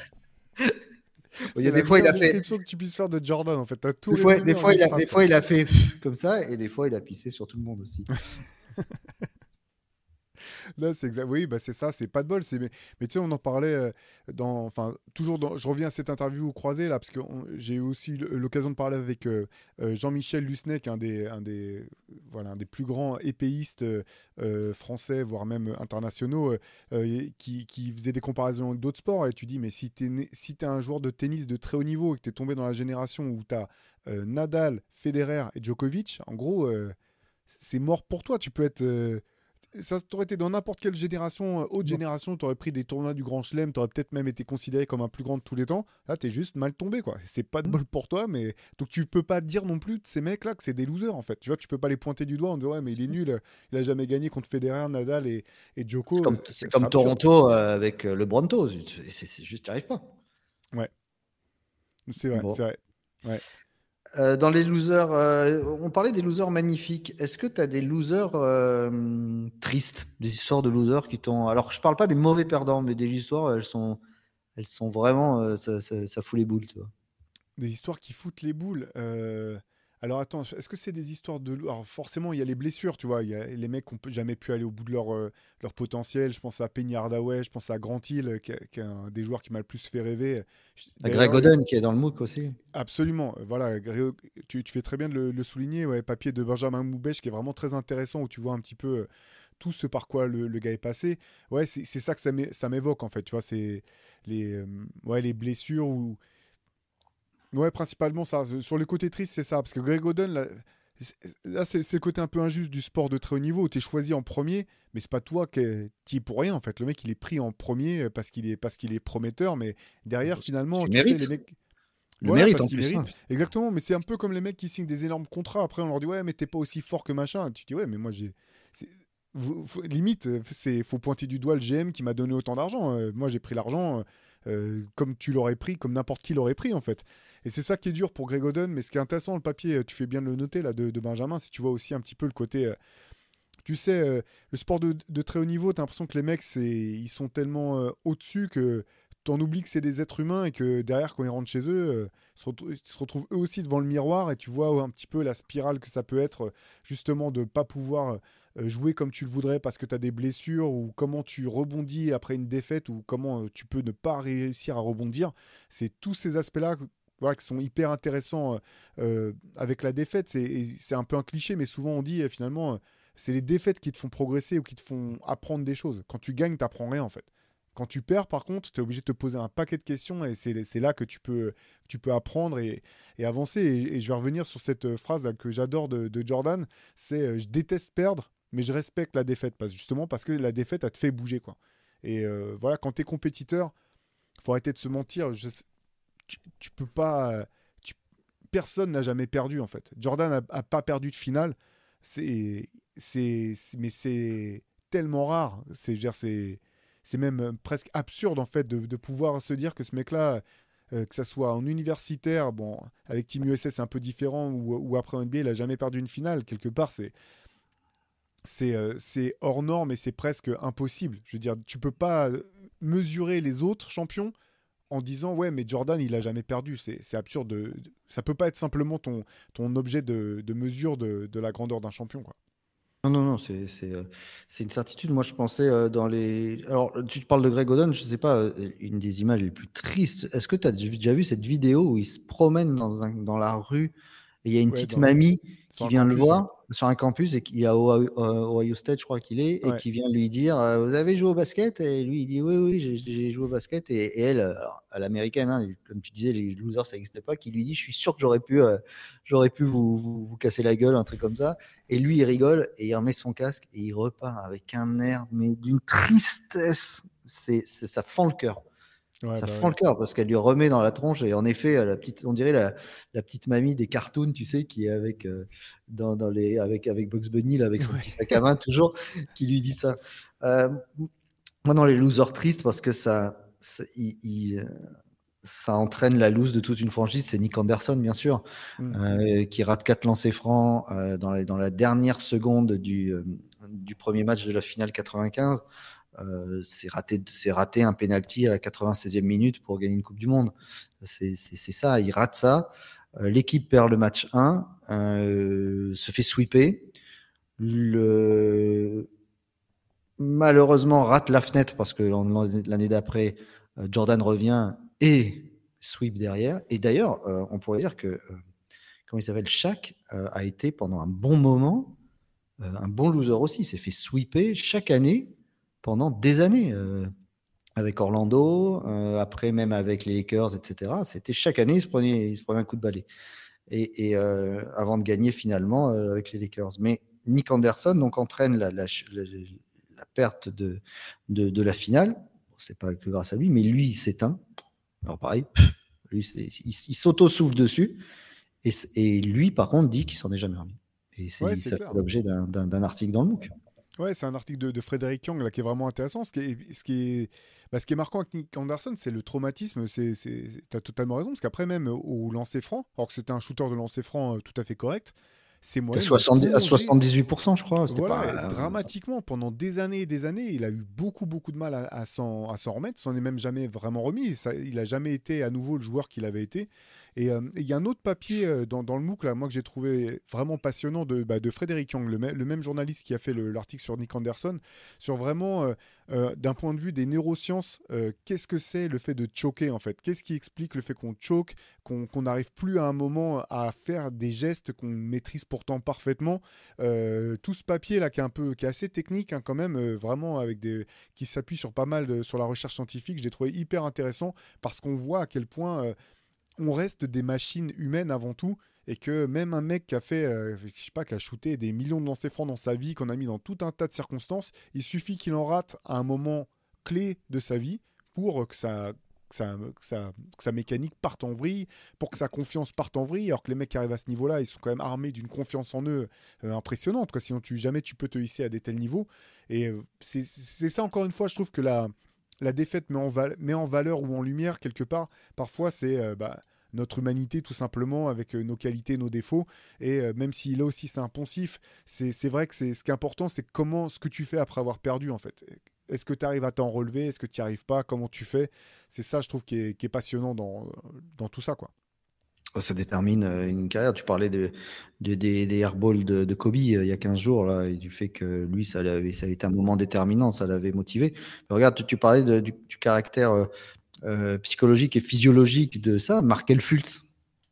il y a des fois, il a fait. que tu puisses faire de Jordan, en fait. As tout des, fois, des, fois, il a, des fois, il a fait comme ça, et des fois, il a pissé sur tout le monde aussi. Là, c'est. Oui, bah c'est ça, c'est pas de bol. Mais, mais tu sais, on en parlait euh, dans. Enfin, toujours. Je reviens à cette interview au croisé, là, parce que j'ai aussi l'occasion de parler avec euh, euh, Jean-Michel Lusnec, un des, un, des, voilà, un des plus grands épéistes français, voire même internationaux, qui, qui, faisait des comparaisons avec d'autres sports. Et tu dis, mais si tu es, si es un joueur de tennis de très haut niveau et que tu es tombé dans la génération où tu as Nadal, Federer et Djokovic, en gros, c'est mort pour toi. Tu peux être ça t'aurait été dans n'importe quelle génération, euh, haute génération, tu aurais pris des tournois du Grand Chelem, tu aurais peut-être même été considéré comme un plus grand de tous les temps. Là, tu es juste mal tombé, quoi. C'est pas de mm. bol pour toi, mais donc tu peux pas dire non plus de ces mecs-là que c'est des losers, en fait. Tu vois, tu peux pas les pointer du doigt en disant, ouais, mais il est nul, il a jamais gagné contre Federer, Nadal et, et Djoko. C'est comme, Toronto euh, avec euh, le Bronto, c'est juste, tu arrives pas. Ouais. C'est vrai, c'est vrai. Ouais. Euh, dans les losers, euh, on parlait des losers magnifiques. Est-ce que tu as des losers euh, tristes, des histoires de losers qui t'ont. Alors, je parle pas des mauvais perdants, mais des histoires, elles sont, vraiment. Ça, fout les boules, tu vois. Des histoires qui foutent les boules. Alors attends, est-ce que c'est des histoires de... Alors forcément, il y a les blessures, tu vois. Il y a les mecs qui n'ont jamais pu aller au bout de leur, euh, leur potentiel. Je pense à Penny Hardaway, je pense à Grant Hill, qui, est un des joueurs qui m'a le plus fait rêver. À Greg Oden, qui est dans le MOOC aussi. Absolument. Voilà, tu, fais très bien de le, souligner. Ouais, papier de Benjamin Moubèche, qui est vraiment très intéressant, où tu vois un petit peu euh, tout ce par quoi le, gars est passé. Ouais, c'est ça que ça m'évoque, en fait. Tu vois, c'est les, euh, ouais, les blessures ou... Ouais, principalement ça. Sur le côté triste, c'est ça. Parce que Greg Oden, là, c'est le côté un peu injuste du sport de très haut niveau. Tu es choisi en premier, mais c'est pas toi qui es pour rien, en fait. Le mec, il est pris en premier parce qu'il est, parce qu'il est prometteur, mais derrière, finalement, tu sais, les mecs. Le mérite, en plus, Exactement, mais c'est un peu comme les mecs qui signent des énormes contrats. Après, on leur dit Ouais, mais t'es pas aussi fort que machin. Tu dis Ouais, mais moi, j'ai. Limite, c'est faut pointer du doigt le GM qui m'a donné autant d'argent. Euh, moi, j'ai pris l'argent euh, comme tu l'aurais pris, comme n'importe qui l'aurait pris, en fait. Et c'est ça qui est dur pour Greg Oden, mais ce qui est intéressant, le papier, tu fais bien de le noter là de, Benjamin, si tu vois aussi un petit peu le côté. Euh, tu sais, euh, le sport de, très haut niveau, tu as l'impression que les mecs, ils sont tellement euh, au-dessus que tu en oublies que c'est des êtres humains et que derrière, quand ils rentrent chez eux, ils, se retrouvent eux aussi devant le miroir et tu vois un petit peu la spirale que ça peut être, justement, de pas pouvoir jouer comme tu le voudrais parce que tu as des blessures ou comment tu rebondis après une défaite ou comment tu peux ne pas réussir à rebondir. C'est tous ces aspects-là voilà, qui sont hyper intéressants euh, euh, avec la défaite. C'est un peu un cliché, mais souvent on dit euh, finalement, c'est les défaites qui te font progresser ou qui te font apprendre des choses. Quand tu gagnes, tu n'apprends rien en fait. Quand tu perds, par contre, tu es obligé de te poser un paquet de questions et c'est là que tu peux, tu peux apprendre et, avancer. Et, je vais revenir sur cette phrase que j'adore de, Jordan, c'est je déteste perdre, mais je respecte la défaite, justement parce que la défaite, elle te fait bouger. quoi. Et voilà, quand tu es compétiteur, faut arrêter de se mentir. tu, tu, peux pas personne n'a jamais perdu en fait. Jordan n'a pas perdu de finale. C'est, c'est, mais c'est tellement rare. C'est, c'est, même euh, presque absurde en fait de, pouvoir se dire que ce mec-là, euh, que ça soit en universitaire, bon, avec Team USA c'est un peu différent, ou, après en NBA, il a jamais perdu une finale. Quelque part, c'est c'est, euh, c'est hors norme et c'est presque impossible. Je veux dire, tu peux pas mesurer les autres champions en disant ouais mais Jordan il a jamais perdu c'est absurde de, ça peut pas être simplement ton, ton objet de, mesure de, la grandeur d'un champion quoi. Non, non, non, c'est euh, une certitude. Moi, je pensais euh, dans les. Alors, tu parles de Greg Oden, je ne sais pas, euh, une des images les plus tristes. Est-ce que tu as déjà vu cette vidéo où il se promène dans, dans la rue et il y a une petite mamie qui vient le voir? Sur un campus et qui est à Ohio, State, je crois qu'il est, et qui vient lui dire Vous avez joué au basket? Et lui, il dit Oui, oui, j'ai joué au basket. Et, elle, à l'américaine, hein, comme tu disais, les losers, ça n'existait pas, qui lui dit Je suis sûr que j'aurais pu, j'aurais pu vous, vous, casser la gueule, un truc comme ça. Et lui, il rigole et il remet son casque et il repart avec un air, mais d'une tristesse. C'est, ça fend le cœur ça bah fend le cœur parce qu'elle lui remet dans la tronche et en effet, la petite, on dirait la, la petite mamie des cartoons, tu sais, qui est avec, euh, dans, dans, les, avec, avec Bugs Bunny, là, avec son petit sac à main toujours, qui lui dit ça. Euh, moi, dans les losers tristes, parce que ça, ça, il, euh, ça entraîne la loose de toute une franchise, c'est Nick Anderson, bien sûr, mmh. qui rate quatre lancers francs dans, la, dans la dernière seconde du, du premier match de la finale 95. Euh, c'est raté un penalty à la 96e minute pour gagner une Coupe du Monde. C'est ça, il rate ça. Euh, l'équipe perd le match 1, euh, se fait sweeper. Le... Malheureusement, rate la fenêtre parce que l'année d'après, Jordan revient et sweep derrière. Et d'ailleurs, on pourrait dire que, comment il s'appelle, Shaq a été pendant un bon moment un bon loser aussi. S'est fait sweeper chaque année pendant des années. Euh, avec Orlando, euh, après même avec les Lakers, etc. C'était chaque année, il se prenait, il se prenait un coup de balai. Et, euh, avant de gagner finalement avec les Lakers. Mais Nick Anderson donc entraîne la, la, perte de, de, la finale. c'est pas que grâce à lui, mais lui, il s'éteint. Alors pareil, lui, il, s'auto-souffle dessus. Et, et, lui, par contre, dit qu'il s'en est jamais remis. Et c'est l'objet d'un article dans le MOOC. Ouais, c'est un article de, Frédéric Young là, qui est vraiment intéressant. Ce qui est, ce qui est, bah, ce qui est marquant avec Nick Anderson, c'est le traumatisme. Tu as totalement raison, parce qu'après même au lancer franc, alors que c'était un shooter de lancer franc euh, tout à fait correct, c'est moi. à 78%, je crois. Voilà, euh, dramatiquement, pendant des années et des années, il a eu beaucoup, beaucoup de mal à, à s'en remettre. S'en est même jamais vraiment remis. Ça, il n'a jamais été à nouveau le joueur qu'il avait été. Et euh, il y a un autre papier euh, dans, le MOOC, là, moi, que j'ai trouvé vraiment passionnant de, bah, Frédéric Young, le, même journaliste qui a fait l'article sur Nick Anderson, sur vraiment, euh, d'un point de vue des neurosciences, qu'est-ce que c'est le fait de choquer, en fait? Qu'est-ce qui explique le fait qu'on choque, qu'on n'arrive plus à un moment à faire des gestes qu'on maîtrise pourtant parfaitement? Tout ce papier-là, qui est un peu, qui est assez technique, hein, quand même, vraiment, avec des, qui s'appuie sur pas mal de, sur la recherche scientifique, j'ai trouvé hyper intéressant, parce qu'on voit à quel point on reste des machines humaines avant tout et que même un mec qui a fait, euh, je sais pas, qui a shooté des millions de lancers francs dans sa vie, qu'on a mis dans tout un tas de circonstances, il suffit qu'il en rate à un moment clé de sa vie pour que sa, sa, mécanique parte en vrille, pour que sa confiance parte en vrille, alors que les mecs qui arrivent à ce niveau-là, ils sont quand même armés d'une confiance en eux euh, impressionnante, quoi, sinon tu, jamais tu peux te hisser à des tels niveaux. Et euh, c'est ça, encore une fois, je trouve que la, la défaite met en, valeur ou en lumière quelque part. Parfois, c'est euh, bah, notre humanité tout simplement avec euh, nos qualités, nos défauts. Et euh, même si là aussi c'est un poncif, c'est vrai que ce qui est important, c'est comment ce que tu fais après avoir perdu en fait. Est-ce que tu arrives à t'en relever? Est-ce que tu n'y arrives pas? Comment tu fais? C'est ça, je trouve, qui est, qui est passionnant dans, dans tout ça, quoi. Ça détermine euh, une carrière. Tu parlais de, des, airballs de, Kobe euh, il y a 15 jours, là, et du fait que lui, ça, avait, ça a été un moment déterminant, ça l'avait motivé. regarde, tu, parlais du, caractère euh, psychologique et physiologique de ça. Markel Fultz.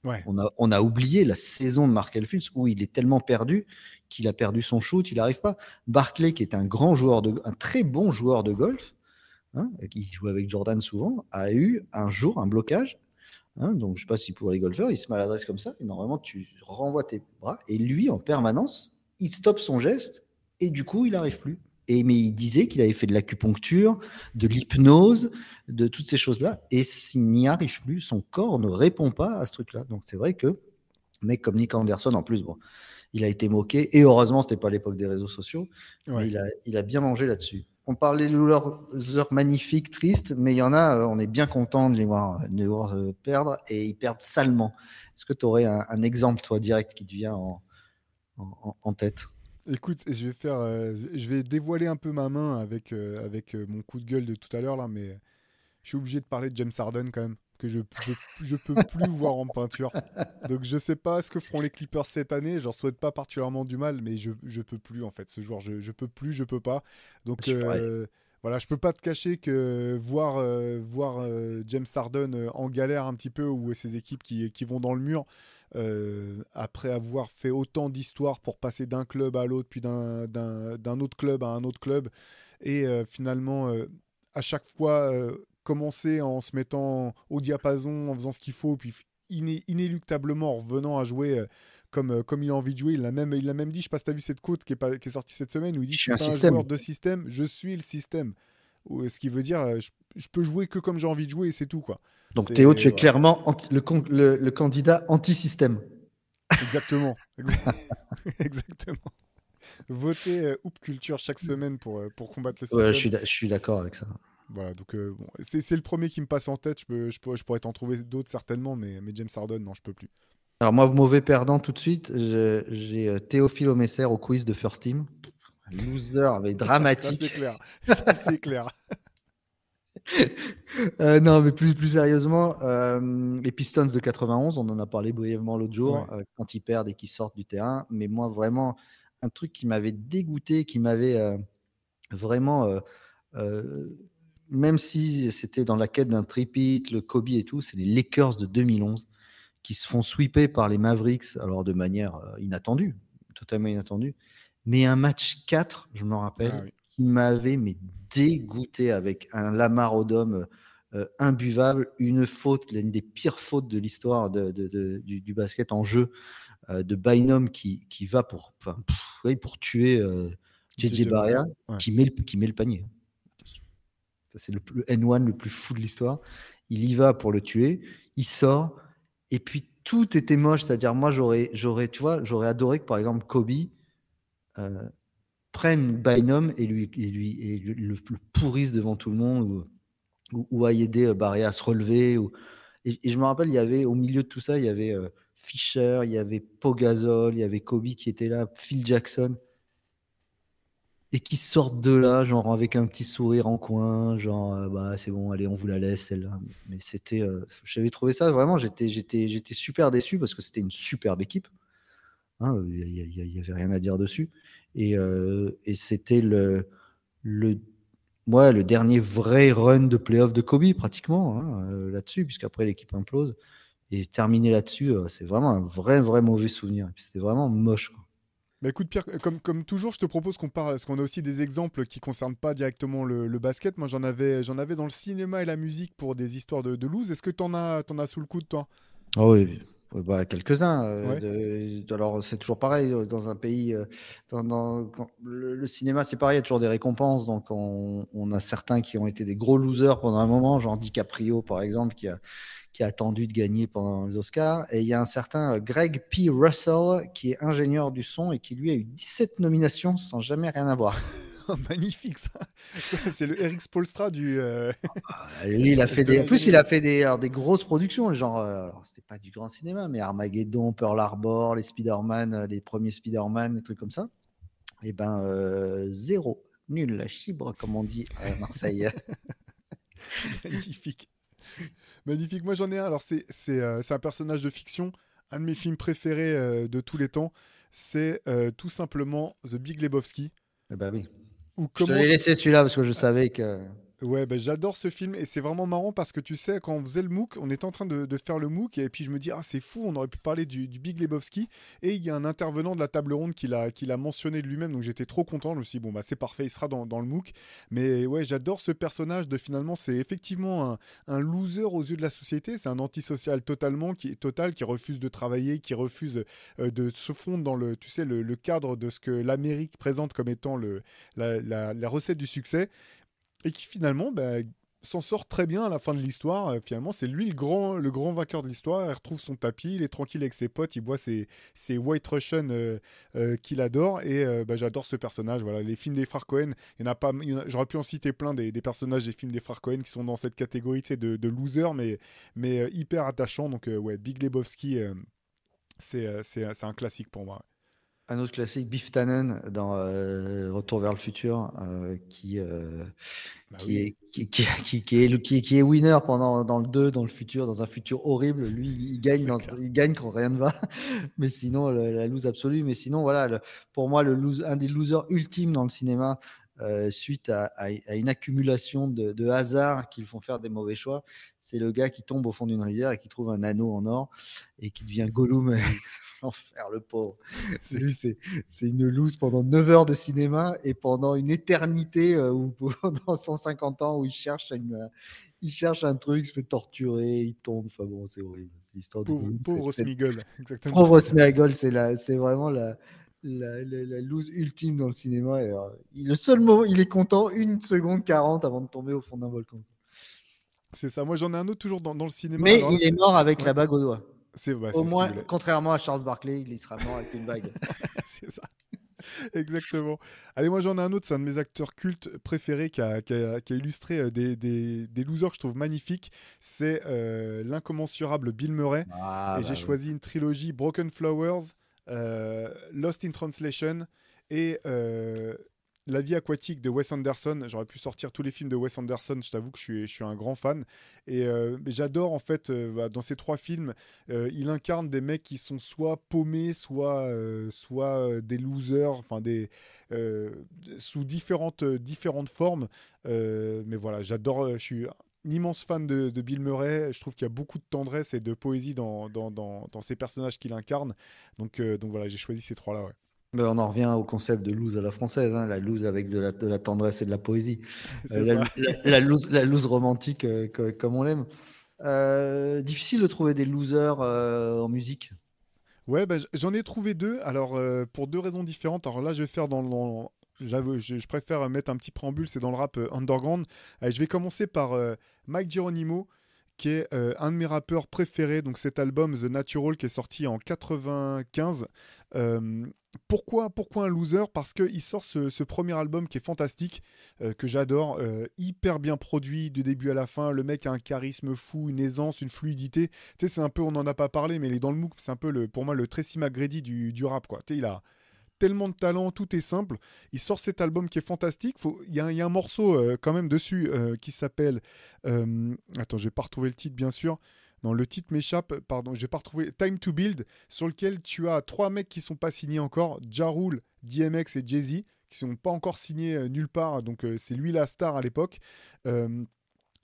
Ouais. On, a, on a oublié la saison de Markel Fultz où il est tellement perdu qu'il a perdu son shoot, il n'arrive pas. Barclay, qui est un grand joueur, de, un très bon joueur de golf, hein, qui joue avec Jordan souvent, a eu un jour un blocage. Hein, donc, je sais pas si pour les golfeurs, il se maladresse comme ça. Et normalement, tu renvoies tes bras. Et lui, en permanence, il stoppe son geste. Et du coup, il n'arrive plus. Et, mais il disait qu'il avait fait de l'acupuncture, de l'hypnose, de toutes ces choses-là. Et s'il n'y arrive plus, son corps ne répond pas à ce truc-là. Donc, c'est vrai que, un mec comme Nick Anderson, en plus, bon, il a été moqué. Et heureusement, ce n'était pas l'époque des réseaux sociaux. Mais il a, il a bien mangé là-dessus on parlait de leurs heures magnifiques, tristes, mais il y en a, euh, on est bien content de les voir, euh, perdre et ils perdent salement. Est-ce que tu aurais un, exemple, toi, direct, qui te vient en, tête? Écoute, je vais faire, euh, je vais dévoiler un peu ma main avec, avec mon coup de gueule de tout à l'heure là, mais je suis obligé de parler de James Harden quand même que je peux, je peux plus voir en peinture. Donc je sais pas ce que feront les Clippers cette année. Je leur souhaite pas particulièrement du mal, mais je, je peux plus en fait. Ce joueur, je, je peux plus, je peux pas. Donc euh, voilà, je peux pas te cacher que voir, euh, voir euh, James Harden en galère un petit peu ou ses équipes qui, qui vont dans le mur. après avoir fait autant d'histoires pour passer d'un club à l'autre, puis d'un autre club à un autre club, et finalement, à chaque fois, commencer en se mettant au diapason, en faisant ce qu'il faut, puis inéluctablement en revenant à jouer euh, comme, euh, comme il a envie de jouer. Il l'a même, il a même dit, je sais pas si tu as vu cette quote qui est, pas, qui est sortie cette semaine, où il dit Je suis un, joueur de système, je suis le système. Ce qui veut dire, euh, je, peux jouer que comme j'ai envie de jouer et c'est tout. quoi. Donc Théo, tu es clairement le, le, le, candidat anti-système. Exactement. Exactement. Votez euh, Hoop Culture chaque semaine pour, pour combattre le système. Ouais, je suis d'accord avec ça. Voilà, donc euh, bon, c'est le premier qui me passe en tête. Je, peux, je, pourrais, je pourrais t'en trouver d'autres certainement, mais, mais James Harden, non, je peux plus. Alors moi, mauvais perdant tout de suite, j'ai euh, Théophile Omesser au quiz de First Team. Loser, mais dramatique. Ça c'est clair. C'est clair. Euh, non, mais plus, plus sérieusement, les Pistons de 91, on en a parlé brièvement l'autre jour, quand ils perdent et qu'ils sortent du terrain. Mais moi, vraiment, un truc qui m'avait dégoûté, qui m'avait vraiment même si c'était dans la quête d'un tripit, le Kobe et tout, c'est les Lakers de 2011 qui se font sweeper par les Mavericks, alors de manière euh, inattendue, totalement inattendue. Mais un match 4, je me rappelle, ah qui m'avait mais dégoûté avec un Lamar Odom euh, imbuvable, une faute, l'une des pires fautes de l'histoire de, du, basket en jeu, euh, de Bynum qui, qui va pour, pour tuer JJ Barria, qui, met qui met le panier c'est le, N1 le plus fou de l'histoire. Il y va pour le tuer, il sort, et puis tout était moche. C'est-à-dire, moi, j'aurais, j'aurais, tu vois, j'aurais adoré que, par exemple, Kobe euh, prenne Bynum et lui, et lui, et le, pourrisse devant tout le monde, ou, ou, aille aider euh, Barry à se relever. Et, je me rappelle, il y avait, au milieu de tout ça, il y avait euh, Fischer, il y avait Pogazol, il y avait Kobe qui était là, Phil Jackson et qui sortent de là, genre avec un petit sourire en coin, genre euh, bah c'est bon, allez, on vous la laisse celle-là. Mais c'était, euh, j'avais trouvé ça vraiment, j'étais, j'étais, j'étais super déçu parce que c'était une superbe équipe. Hein, il n'y avait rien à dire dessus. Et, euh, et c'était le, le, le dernier vrai run de playoff de Kobe pratiquement hein, là-dessus, puisqu'après l'équipe implose. Et terminer là-dessus, c'est vraiment un vrai, vrai mauvais souvenir. C'était vraiment moche. Bah, écoute Pierre, comme, comme toujours, je te propose qu'on parle, parce qu'on a aussi des exemples qui ne concernent pas directement le, basket. Moi, j'en avais, j'en avais dans le cinéma et la musique pour des histoires de, de loose. Est-ce que tu en as, en as sous le coude, toi? Oh Oui, bah, quelques-uns. Euh, alors, c'est toujours pareil euh, dans un pays. Euh, dans, le, cinéma, c'est pareil, il y a toujours des récompenses. Donc, on, on, a certains qui ont été des gros losers pendant un moment, genre DiCaprio, par exemple, qui a, qui a attendu de gagner pendant les Oscars. Et il y a un certain euh, Greg P. Russell qui est ingénieur du son et qui lui a eu 17 nominations sans jamais rien avoir. Oh, magnifique ça, c'est le Eric Spolstra du. Euh, ah, lui, il a fait des. En plus, il a fait des, alors, des grosses productions, genre. Euh, alors, c'était pas du grand cinéma, mais Armageddon, Pearl Harbor, les Spider-Man, les premiers Spider-Man, des trucs comme ça. Et eh ben, zéro, nul, chibre, comme on dit à Marseille. Magnifique. Magnifique. Moi, j'en ai un. Alors, euh, c'est un personnage de fiction. Un de mes films préférés euh, de tous les temps, c'est euh, tout simplement The Big Lebowski. Eh ben oui. je te l'ai laissé celui-là parce que je savais que. Ouais, bah, j'adore ce film et c'est vraiment marrant parce que tu sais, quand on faisait le MOOC, on était en train de, faire le MOOC et puis je me dis, ah, c'est fou, on aurait pu parler du, Big Lebowski et il y a un intervenant de la table ronde qui l'a, qui l'a mentionné de lui-même, donc j'étais trop content. Je me suis dit, bon, bah, c'est parfait, il sera dans, le MOOC. Mais ouais, j'adore ce personnage de finalement, c'est effectivement un, loser aux yeux de la société, c'est un antisocial totalement, qui total, qui refuse de travailler, qui refuse euh, de se fondre dans le, tu sais, le, cadre de ce que l'Amérique présente comme étant le, la recette du succès et qui finalement bah, s'en sort très bien à la fin de l'histoire. Euh, finalement, c'est lui le grand, le grand vainqueur de l'histoire. Il retrouve son tapis, il est tranquille avec ses potes, il boit ses, White Russian euh, euh, qu'il adore. Et bah, j'adore ce personnage. Voilà, les films des frères Cohen, il pas. J'aurais pu en citer plein des, personnages des films des frères Cohen qui sont dans cette catégorie de, de loser, mais, hyper attachant. Donc ouais, Big Lebowski, c'est un classique pour moi. Un autre classique, Biff Tannen dans euh, Retour vers le futur, euh, qui, euh, bah qui, est, qui, qui, qui, est, qui, est winner pendant, dans le 2, dans le futur, dans un futur horrible. Lui, il gagne, dans, il gagne quand rien ne va, mais sinon, la lose absolue. Mais sinon, voilà, pour moi, le lose, un des losers ultimes dans le cinéma, suite à, à, une accumulation de, de hasards qui le font faire des mauvais choix, c'est le gars qui tombe au fond d'une rivière et qui trouve un anneau en or et qui devient Gollum faire le pauvre. C'est une loose pendant 9 heures de cinéma et pendant une éternité euh, ou pendant 150 ans où il cherche, une, il cherche un truc, se fait torturer, il tombe. Enfin bon, c'est horrible. L'histoire pauvre, de pauvre Smigol, exactement. Pauvre Smigol, c'est vraiment la, la, la, loose ultime dans le cinéma. Et, euh, le seul moment, il est content une seconde 40 avant de tomber au fond d'un volcan. C'est ça. Moi, j'en ai un autre toujours dans, dans le cinéma. Mais il est mort avec la bague au doigt. Au moins, contrairement à Charles Barkley, il sera mort avec une bague. c'est ça. Exactement. Allez, moi j'en ai un autre, c'est un de mes acteurs cultes préférés qui a, illustré euh, des, des, losers que je trouve magnifiques. C'est euh, l'incommensurable Bill Murray. Ah, et bah j'ai choisi une trilogie Broken Flowers, Lost in Translation et la vie aquatique de Wes Anderson, j'aurais pu sortir tous les films de Wes Anderson, je t'avoue que je suis, je suis un grand fan. Et euh, j'adore en fait, euh, bah, dans ces trois films, euh, il incarne des mecs qui sont soit paumés, soit, soit des losers, enfin des, sous différentes, différentes formes. mais voilà, j'adore, je suis immense fan de, Bill Murray. Je trouve qu'il y a beaucoup de tendresse et de poésie dans, dans, dans, dans ces personnages qu'il incarne. Donc, donc voilà, j'ai choisi ces trois-là. Ouais on en revient au concept de loose à la française, hein, la loose avec de la, de la, tendresse et de la poésie. Euh, la, loose, la loose romantique euh, comme on l'aime. Euh, difficile de trouver des losers en musique. Ouais, bah, j'en ai trouvé deux. Alors, pour deux raisons différentes. Alors là, je vais faire dans, le. J'avoue, je, préfère mettre un petit préambule, c'est dans le rap underground. je vais commencer par Mike Geronimo, qui est un de mes rappeurs préférés. Donc cet album The Natural qui est sorti en 95 pourquoi, un loser? Parce qu'il sort ce, premier album qui est fantastique, euh, que j'adore, euh, hyper bien produit du début à la fin. Le mec a un charisme fou, une aisance, une fluidité. Tu sais, c'est un peu, on n'en a pas parlé, mais il est dans le MOOC, c'est un peu le, pour moi le Tracy McGrady du, rap. Tu sais, il a tellement de talent, tout est simple. Il sort cet album qui est fantastique. Il y, a un morceau euh, quand même dessus qui s'appelle. attends, je vais pas retrouver le titre, bien sûr. Non, le titre m'échappe, pardon, j'ai pas retrouvé. Time to Build, sur lequel tu as trois mecs qui sont pas signés encore, Ja Rule, DMX et Jay-Z, qui sont pas encore signés euh, nulle part, donc euh, c'est lui la star à l'époque. Euh,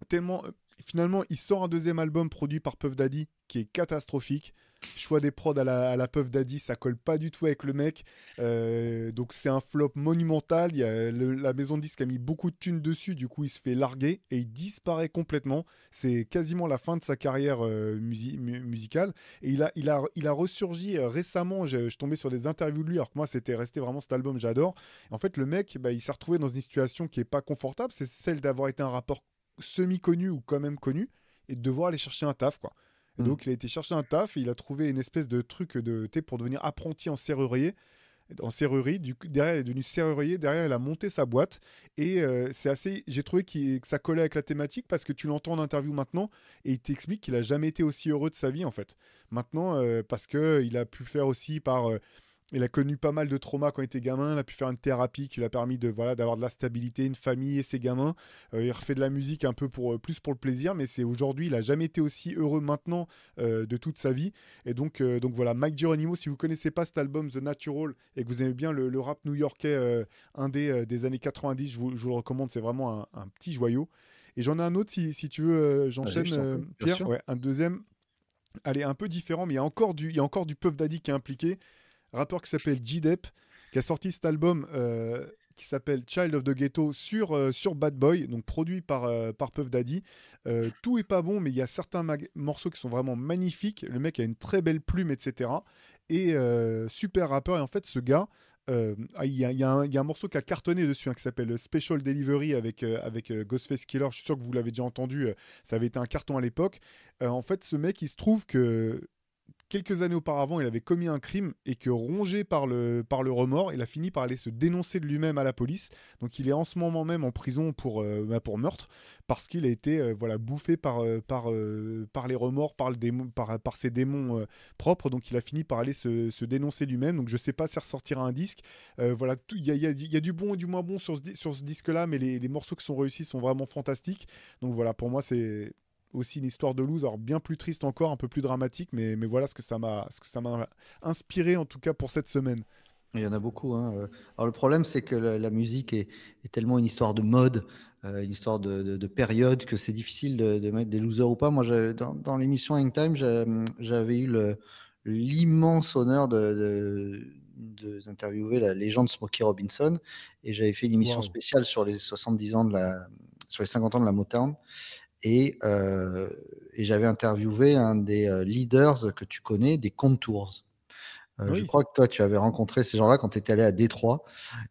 tellement, finalement, il sort un deuxième album produit par Puff Daddy qui est catastrophique. Choix des prods à la, à Puff Daddy, ça colle pas du tout avec le mec. Euh, donc c'est un flop monumental. Il y a la maison de disque a mis beaucoup de thunes dessus, du coup il se fait larguer et il disparaît complètement. C'est quasiment la fin de sa carrière euh, musicale. Et il a, il a, il a ressurgi euh, récemment. Je, tombais sur des interviews de lui, alors que moi c'était resté vraiment cet album, j'adore. En fait, le mec, bah, il s'est retrouvé dans une situation qui est pas confortable. C'est celle d'avoir été un rapport semi-connu ou quand même connu et de devoir aller chercher un taf, quoi. Mm. donc, il a été chercher un taf et il a trouvé une espèce de truc de, pour devenir apprenti en serrurier. En serrurerie, du, derrière, il est devenu serrurier. Derrière, il a monté sa boîte. Et euh, c'est assez. J'ai trouvé que ça collait avec la thématique parce que tu l'entends en interview maintenant et il t'explique qu'il a jamais été aussi heureux de sa vie, en fait. Maintenant, euh, parce qu'il a pu faire aussi par. Euh, il a connu pas mal de traumas quand il était gamin. Il a pu faire une thérapie qui lui a permis de voilà d'avoir de la stabilité, une famille et ses gamins. Euh, il refait de la musique un peu pour euh, plus pour le plaisir, mais c'est aujourd'hui, il a jamais été aussi heureux maintenant euh, de toute sa vie. Et donc donc voilà, Mike Geronimo. Si vous connaissez pas cet album The Natural et que vous aimez bien le, rap new-yorkais indé des années 90, je vous, le recommande. C'est vraiment un, petit joyau. Et j'en ai un autre si, si tu veux, j'enchaîne Pierre. Ouais, un deuxième. Allez, un peu différent, mais il y a encore du, il y a encore du Puff Daddy qui est impliqué rappeur qui s'appelle G-Dep, qui a sorti cet album euh, qui s'appelle Child of the Ghetto sur, euh, sur Bad Boy, donc produit par, euh, par Puff Daddy. tout est pas bon, mais il y a certains morceaux qui sont vraiment magnifiques. Le mec a une très belle plume, etc. Et super rappeur. Et en fait, ce gars, il y, a un morceau qui a cartonné dessus hein, qui s'appelle Special Delivery avec, avec Ghostface Killer. Je suis sûr que vous l'avez déjà entendu. ça avait été un carton à l'époque. en fait, ce mec, il se trouve que quelques années auparavant, il avait commis un crime et que rongé par le, par le remords, il a fini par aller se dénoncer de lui-même à la police. Donc il est en ce moment même en prison pour, euh, bah, pour meurtre parce qu'il a été euh, voilà, bouffé par, euh, par, par les remords, par, le démon, par, par ses démons propres. Donc il a fini par aller se, se dénoncer lui-même. Donc je sais pas si ressortira un disque. voilà, il y a, y, a, y a, du bon et du moins bon sur ce, sur ce disque-là, mais les, les morceaux qui sont réussis sont vraiment fantastiques. Donc voilà, pour moi c'est aussi une histoire de lose, alors bien plus triste encore, un peu plus dramatique, mais, mais voilà ce que ça m'a inspiré en tout cas pour cette semaine. Il y en a beaucoup. Hein. Alors le problème, c'est que la, musique est, tellement une histoire de mode, euh, une histoire de, de, période, que c'est difficile de, mettre des losers ou pas. Moi, dans, dans l'émission Hangtime, j'avais eu l'immense honneur d'interviewer la légende Smokey Robinson, et j'avais fait une émission spéciale sur les 70 ans de la, sur les 50 ans de la Motown. Euh, et, j'avais interviewé un des euh, leaders que tu connais, des Contours. Euh, je crois que toi, tu avais rencontré ces gens-là quand tu étais allé à Détroit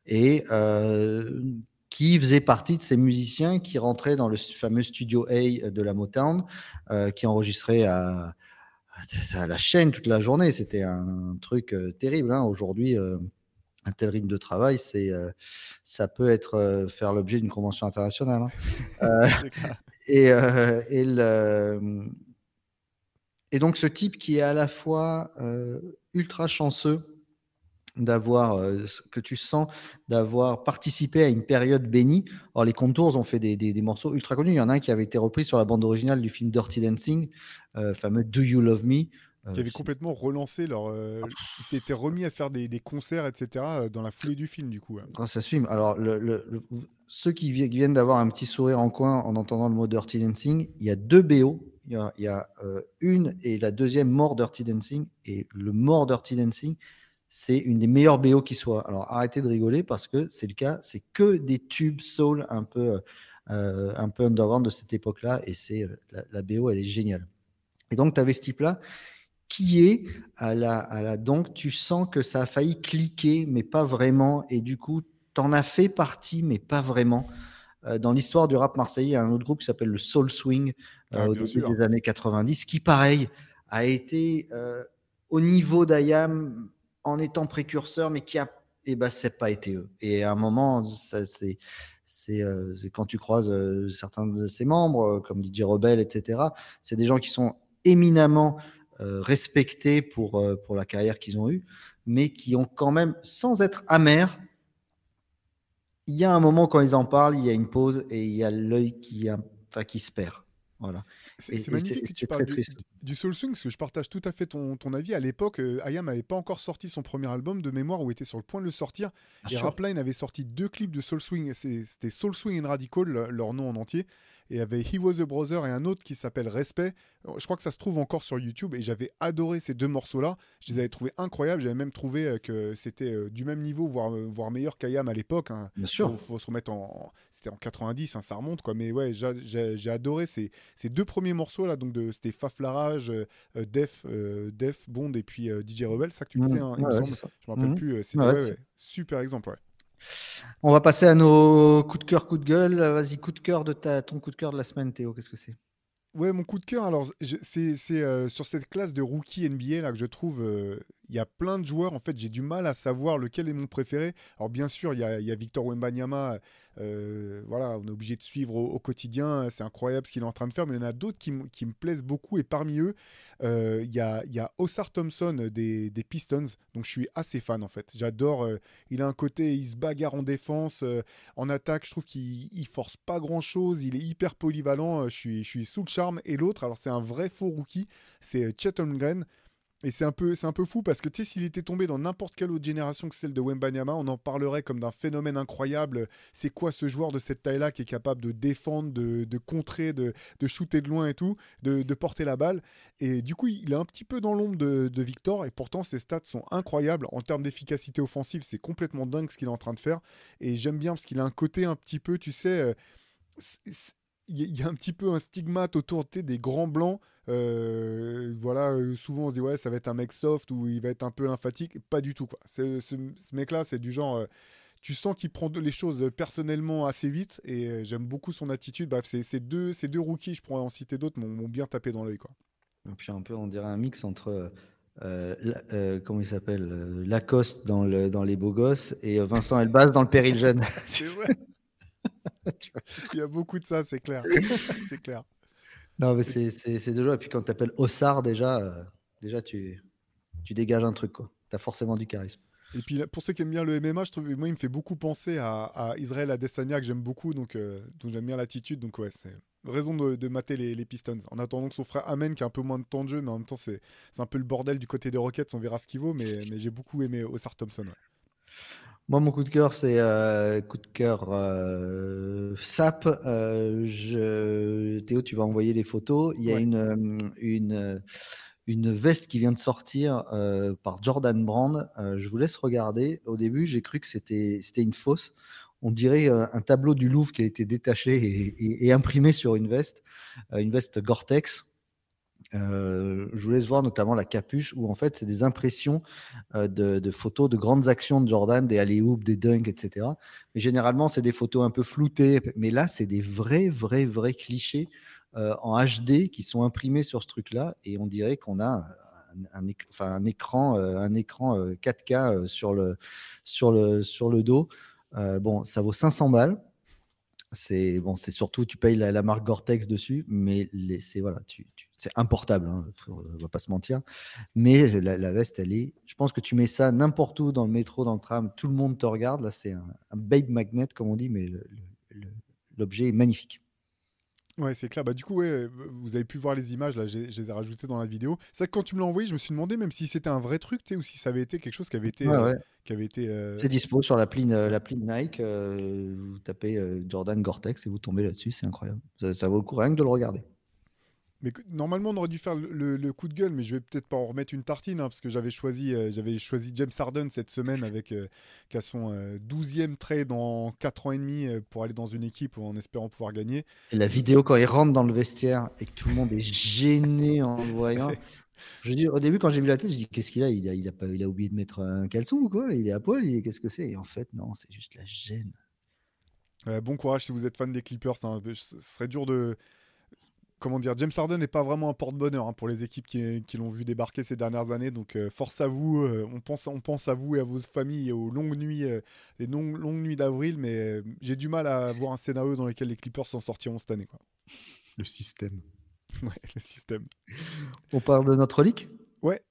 et qui faisait partie de ces musiciens qui rentraient dans le fameux studio A de la Motown, qui enregistrait à, à, la chaîne toute la journée. C'était un truc terrible. Hein. Aujourd'hui, un tel rythme de travail, c'est, ça peut être faire l'objet d'une convention internationale. Hein. Et, euh, et, le, et, donc ce type qui est à la fois euh, ultra chanceux d'avoir, euh, que tu sens, d'avoir participé à une période bénie. Alors les Contours ont fait des, des, morceaux ultra connus. Il y en a un qui avait été repris sur la bande originale du film Dirty Dancing, fameux Do You Love Me. Qui avait complètement relancé leur. Ils s'étaient remis à faire des, des, concerts, etc., dans la foulée du film, du coup. Grâce à ce film. Alors, le, le, ceux qui viennent d'avoir un petit sourire en coin en entendant le mot Dirty Dancing, il y a deux BO. Il y a, euh, une et la deuxième mort Dirty Dancing. Et le mort Dirty Dancing, c'est une des meilleures BO qui soit. Alors arrêtez de rigoler parce que c'est le cas. C'est que des tubes soul un peu, euh, un peu underground de cette époque-là. Et c'est euh, la, BO, elle est géniale. Et donc, tu avais ce type-là qui est à la, à la. Donc, tu sens que ça a failli cliquer, mais pas vraiment. Et du coup, t'en as fait partie, mais pas vraiment. Euh, dans l'histoire du rap marseillais, il y a un autre groupe qui s'appelle le Soul Swing euh, ah, au début des années 90, qui, pareil, a été euh, au niveau d'Ayam en étant précurseur, mais qui a. Eh ben, c'est pas été eux. Et à un moment, c'est c'est quand tu croises certains de ses membres, comme DJ Rebel, etc. C'est des gens qui sont éminemment respectés pour, pour la carrière qu'ils ont eue, mais qui ont quand même, sans être amers, il y a un moment quand ils en parlent, il y a une pause et il y a l'œil qui, enfin, qui se perd. Voilà. C'est magnifique que tu parles du, du, Soul Swing, parce que je partage tout à fait ton, ton avis. À l'époque, euh, Ayam n'avait pas encore sorti son premier album de mémoire il était sur le point de le sortir. et Rapline avait sorti deux clips de Soul Swing. C'était Soul Swing and Radical, leur nom en entier et il y avait He Was a Brother et un autre qui s'appelle Respect. Je crois que ça se trouve encore sur YouTube et j'avais adoré ces deux morceaux-là. Je les avais trouvés incroyables. J'avais même trouvé euh, que c'était euh, du même niveau, voire, voire meilleur qu'Ayam à l'époque. Hein. Bien sûr. Il faut, se remettre en. C'était en 90, hein, ça remonte quoi. Mais ouais, j'ai adoré ces, ces, deux premiers morceaux là. Donc de, c'était Faflarage, Def, Def, Bond et puis DJ Rebel, ça que tu disais, hein, il me semble. Je me rappelle mmh. plus. C'était super exemple, ouais. On va passer à nos coups de cœur, coups de gueule. Vas-y, coup de cœur de ta, ton coup de cœur de la semaine, Théo. Qu'est-ce que c'est? Ouais, mon coup de cœur, alors c'est euh, sur cette classe de rookie NBA là que je trouve, euh, il y a plein de joueurs. En fait, j'ai du mal à savoir lequel est mon préféré. Alors, bien sûr, il y a, Victor Wembanyama. Euh, voilà, on est obligé de suivre au, quotidien. C'est incroyable ce qu'il est en train de faire. Mais il y en a d'autres qui, me plaisent beaucoup. Et parmi eux, euh, il y, a, y a Osar Thompson des, Pistons. Donc, je suis assez fan, en fait. J'adore. Euh, il a un côté, il se bagarre en défense. en attaque, je trouve qu'il force pas grand-chose. Il est hyper polyvalent. je, suis, je suis sous le charme. Et l'autre, alors c'est un vrai faux rookie, c'est Chet Holmgren. Et c'est un peu, un peu fou parce que tu sais, s'il était tombé dans n'importe quelle autre génération que celle de Wembanyama, on en parlerait comme d'un phénomène incroyable. C'est quoi ce joueur de cette taille-là qui est capable de défendre, de, contrer, de, shooter de loin et tout, de, porter la balle? Et du coup, il est un petit peu dans l'ombre de, de, Victor. Et pourtant, ses stats sont incroyables en termes d'efficacité offensive. C'est complètement dingue ce qu'il est en train de faire. Et j'aime bien parce qu'il a un côté un petit peu, tu sais. Il y a un petit peu un stigmate autour des grands blancs. Euh, voilà, euh, souvent on se dit ouais, ça va être un mec soft ou il va être un peu lymphatique. Pas du tout quoi. Ce, ce mec-là, c'est du genre. Euh, tu sens qu'il prend les choses personnellement assez vite et j'aime beaucoup son attitude. Bref, ces deux, deux rookies, je pourrais en citer d'autres, m'ont bien tapé dans l'œil quoi. Et puis un peu, on dirait un mix entre comment il s'appelle Lacoste dans, le, dans Les Beaux Gosses et Vincent Elbaz dans Le Péril Jeune. c'est vrai. Il y a beaucoup de ça, c'est clair. c'est clair. Non, mais c'est deux joueurs. Et puis quand tu appelles Ossard, déjà, euh, déjà tu, tu dégages un truc. Tu as forcément du charisme. Et puis pour ceux qui aiment bien le MMA, je trouve, moi, il me fait beaucoup penser à, à Israël Adesanya, que j'aime beaucoup, donc, euh, donc j'aime bien l'attitude. Donc ouais, c'est raison de, de mater les, les, Pistons. En attendant que son frère Amen, qui a un peu moins de temps de jeu, mais en même temps, c'est un peu le bordel du côté des Rockets, on verra ce qu'il vaut, mais, mais j'ai beaucoup aimé Ossard Thompson. Moi, mon coup de cœur, c'est euh, coup de cœur euh, SAP. Euh, je... Théo, tu vas envoyer les photos. Il y a une, une, une, veste qui vient de sortir par Jordan Brand. je vous laisse regarder. Au début, j'ai cru que c'était une fausse. On dirait un tableau du Louvre qui a été détaché et, et imprimé sur une veste, une veste Gore-Tex. Euh, je vous laisse voir notamment la capuche où en fait c'est des impressions euh, de, photos de grandes actions de Jordan, des alley-oops, des dunks, etc. Mais généralement c'est des photos un peu floutées, mais là c'est des vrais, vrais, vrais clichés euh, en HD qui sont imprimés sur ce truc-là et on dirait qu'on a un, écran, un écran 4K sur le, sur le, sur le dos. bon, ça vaut 500 balles. C'est bon, c'est surtout tu payes la, marque Gore-Tex dessus, mais c'est voilà, tu, c'est importable, hein, on va pas se mentir. Mais la, veste, elle est. Je pense que tu mets ça n'importe où dans le métro, dans le tram, tout le monde te regarde. Là, c'est un, babe magnet comme on dit, mais l'objet est magnifique. Ouais, c'est clair. Bah, du coup, vous avez pu voir les images, là, je les ai rajoutées dans la vidéo. C'est vrai que quand tu me l'as envoyé, je me suis demandé même si c'était un vrai truc, ou si ça avait été quelque chose qui avait été. Euh, qui avait été euh, C'est dispo sur l'appli l'appli Nike. Euh, vous tapez Jordan Gore-Tex et vous tombez là-dessus, c'est incroyable. Ça, ça, vaut le coup rien que de le regarder. Mais normalement, on aurait dû faire le, coup de gueule, mais je vais peut-être pas en remettre une tartine, hein, parce que j'avais choisi, euh, j'avais choisi James Harden cette semaine avec euh, qui a son 12e euh, trade en 4 ans et demi pour aller dans une équipe en espérant pouvoir gagner. Et la vidéo quand il rentre dans le vestiaire et que tout le monde est gêné en le voyant. Je dis, au début, quand j'ai vu la tête, je dis qu'est-ce qu'il a? Il, a il a, pas, il a oublié de mettre un caleçon ou quoi? Il est à poil Qu'est-ce que c'est? Et en fait, non, c'est juste la gêne. bon courage si vous êtes fan des Clippers. Hein. Ce serait dur de comment dire, James Harden n'est pas vraiment un porte-bonheur hein, pour les équipes qui, l'ont vu débarquer ces dernières années. Donc euh, force à vous, euh, on, pense, on pense à vous et à vos familles et aux longues nuits, euh, les longues nuits d'avril, mais j'ai du mal à voir un scénario dans lequel les Clippers s'en sortiront cette année. Quoi. Le système. ouais, le système. On parle de notre leak Ouais,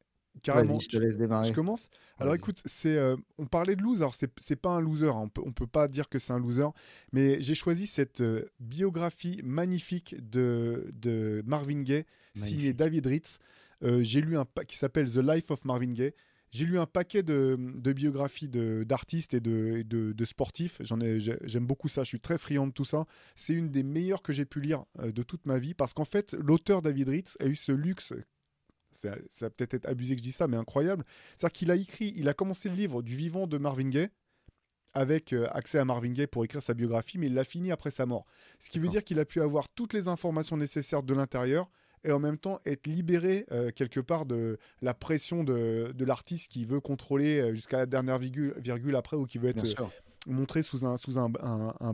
Carrément. je te laisse démarrer. Je commence. Alors écoute, c'est, euh, on parlait de loser. C'est, c'est pas un loser. Hein. On peut, peut pas dire que c'est un loser. Mais j'ai choisi cette euh, biographie magnifique de, de Marvin Gaye, signée David Ritz. Euh, j'ai lu un qui s'appelle The Life of Marvin Gaye. J'ai lu un paquet de, de biographies de, d'artistes et de, de, de sportifs. J'en ai, j'aime beaucoup ça. Je suis très friand de tout ça. C'est une des meilleures que j'ai pu lire de toute ma vie parce qu'en fait, l'auteur David Ritz a eu ce luxe ça va peut-être être abusé que je dis ça, mais incroyable. C'est-à-dire qu'il a écrit, il a commencé le livre du vivant de Marvin Gaye avec euh, accès à Marvin Gaye pour écrire sa biographie, mais il l'a fini après sa mort. Ce qui veut dire qu'il a pu avoir toutes les informations nécessaires de l'intérieur et en même temps être libéré euh, quelque part de la pression de, l'artiste qui veut contrôler euh, jusqu'à la dernière virgule, virgule, après ou qui veut être montré sous un, sous un,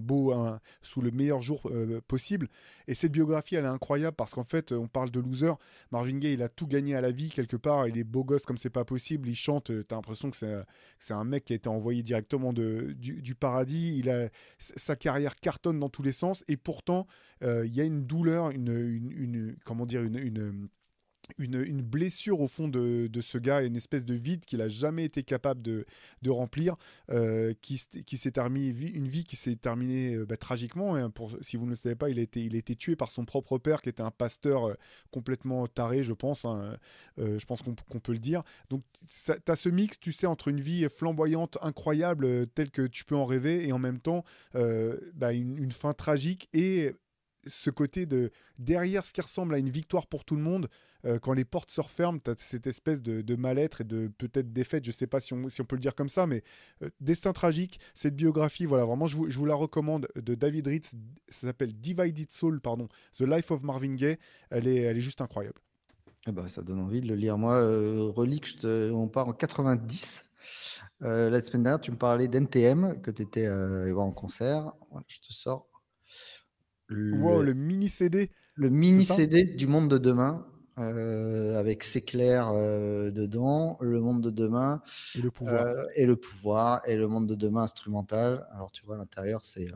beau, sous le meilleur jour euh, possible. Et cette biographie, elle est incroyable parce qu'en fait, on parle de loser. Marvin Gaye, il a tout gagné à la vie quelque part. Il est beau gosse comme c'est pas possible. Il chante. T'as l'impression que c'est un mec qui a été envoyé directement de, du, paradis. Il a sa carrière cartonne dans tous les sens et pourtant, il y a une douleur, une, une, comment dire, une une, blessure au fond de, ce gars, une espèce de vide qu'il a jamais été capable de, remplir, euh, qui, s'est terminé, une vie qui s'est terminée euh, bah, tragiquement. Hein, si vous ne le savez pas, il a, été, il a été tué par son propre père, qui était un pasteur euh, complètement taré, je pense. Hein, je pense qu'on peut le dire. Donc, tu as ce mix, tu sais, entre une vie flamboyante, incroyable, telle que tu peux en rêver, et en même temps, bah, une, une fin tragique et ce côté de derrière ce qui ressemble à une victoire pour tout le monde, euh, quand les portes se referment, tu as cette espèce de, mal-être et de peut-être défaite, je sais pas si on, peut le dire comme ça, mais euh, Destin tragique, cette biographie, voilà, vraiment, je vous, la recommande de David Ritz, ça s'appelle Divided Soul, pardon, The Life of Marvin Gaye, elle est, elle est juste incroyable. Eh ben, ça donne envie de le lire. Moi, euh, Relique, on part en 90. la semaine dernière, tu me parlais d'NTM, que tu étais voir en concert. je te sors le, le mini CD. Le mini CD du monde de demain. Euh, avec C'est clair euh, dedans, le monde de demain et le pouvoir euh, et le pouvoir et le monde de demain instrumental. Alors tu vois l'intérieur c'est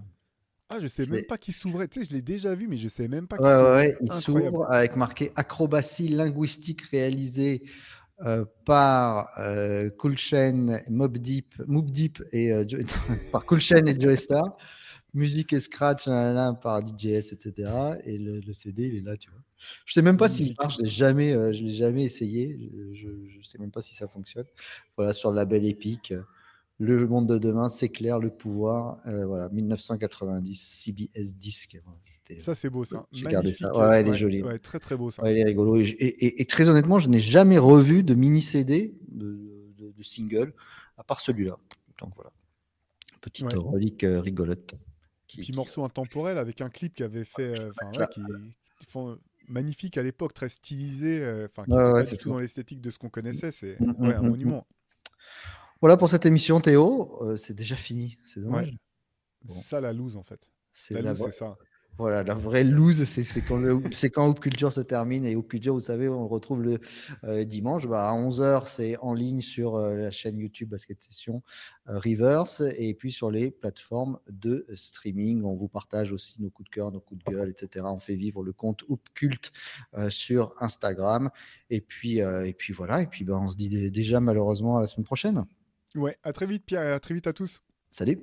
ah, je sais même pas qui s'ouvrait. Tu sais, je l'ai déjà vu, mais je sais même pas qui ouais, ouais, il s'ouvre avec marqué acrobatie linguistique réalisée par Coolchain, Mob Deep, Mob Deep et par Coolchain et Joe Star musique et scratch là, par DJS, etc. Et le, CD, il est là, tu vois. Je sais même pas s'il marche, je l'ai jamais, euh, je l'ai jamais essayé. Je, ne sais même pas si ça fonctionne. Voilà, sur le label Epic, le monde de demain, c'est clair, le pouvoir. Euh, voilà, 1990, CBS Disc. ça, c'est beau, ça. Regardez ça. Ouais, elle est jolie. Ouais, très, très beau, ça. Ouais, elle est rigolo. Et, et, très honnêtement, je n'ai jamais revu de mini CD, de, de, single, à part celui-là. Donc voilà, petite relique euh, rigolote. Qui, Puis morceau intemporel avec un clip qui avait fait, euh, qui, font magnifique à l'époque, très stylisé, euh, enfin, qui pas du tout dans l'esthétique de ce qu'on connaissait. C'est mm, mm, un mm, monument. Voilà pour cette émission, Théo. Euh, c'est déjà fini. C'est dommage. Ça, la loose, en fait. La, la loose, c'est ça. Voilà, la vraie loose, c'est quand, quand Hoop Culture se termine. Et Hoop Culture, vous savez, on le retrouve le euh, dimanche. Bah, à 11h, c'est en ligne sur euh, la chaîne YouTube Basket Session euh, Reverse. Et puis sur les plateformes de streaming. On vous partage aussi nos coups de cœur, nos coups de gueule, etc. On fait vivre le compte Hoop Cult sur Instagram. Et puis, et puis voilà. Et puis bah, on se dit déjà malheureusement à la semaine prochaine. Ouais, à très vite, Pierre, et à très vite à tous. Salut.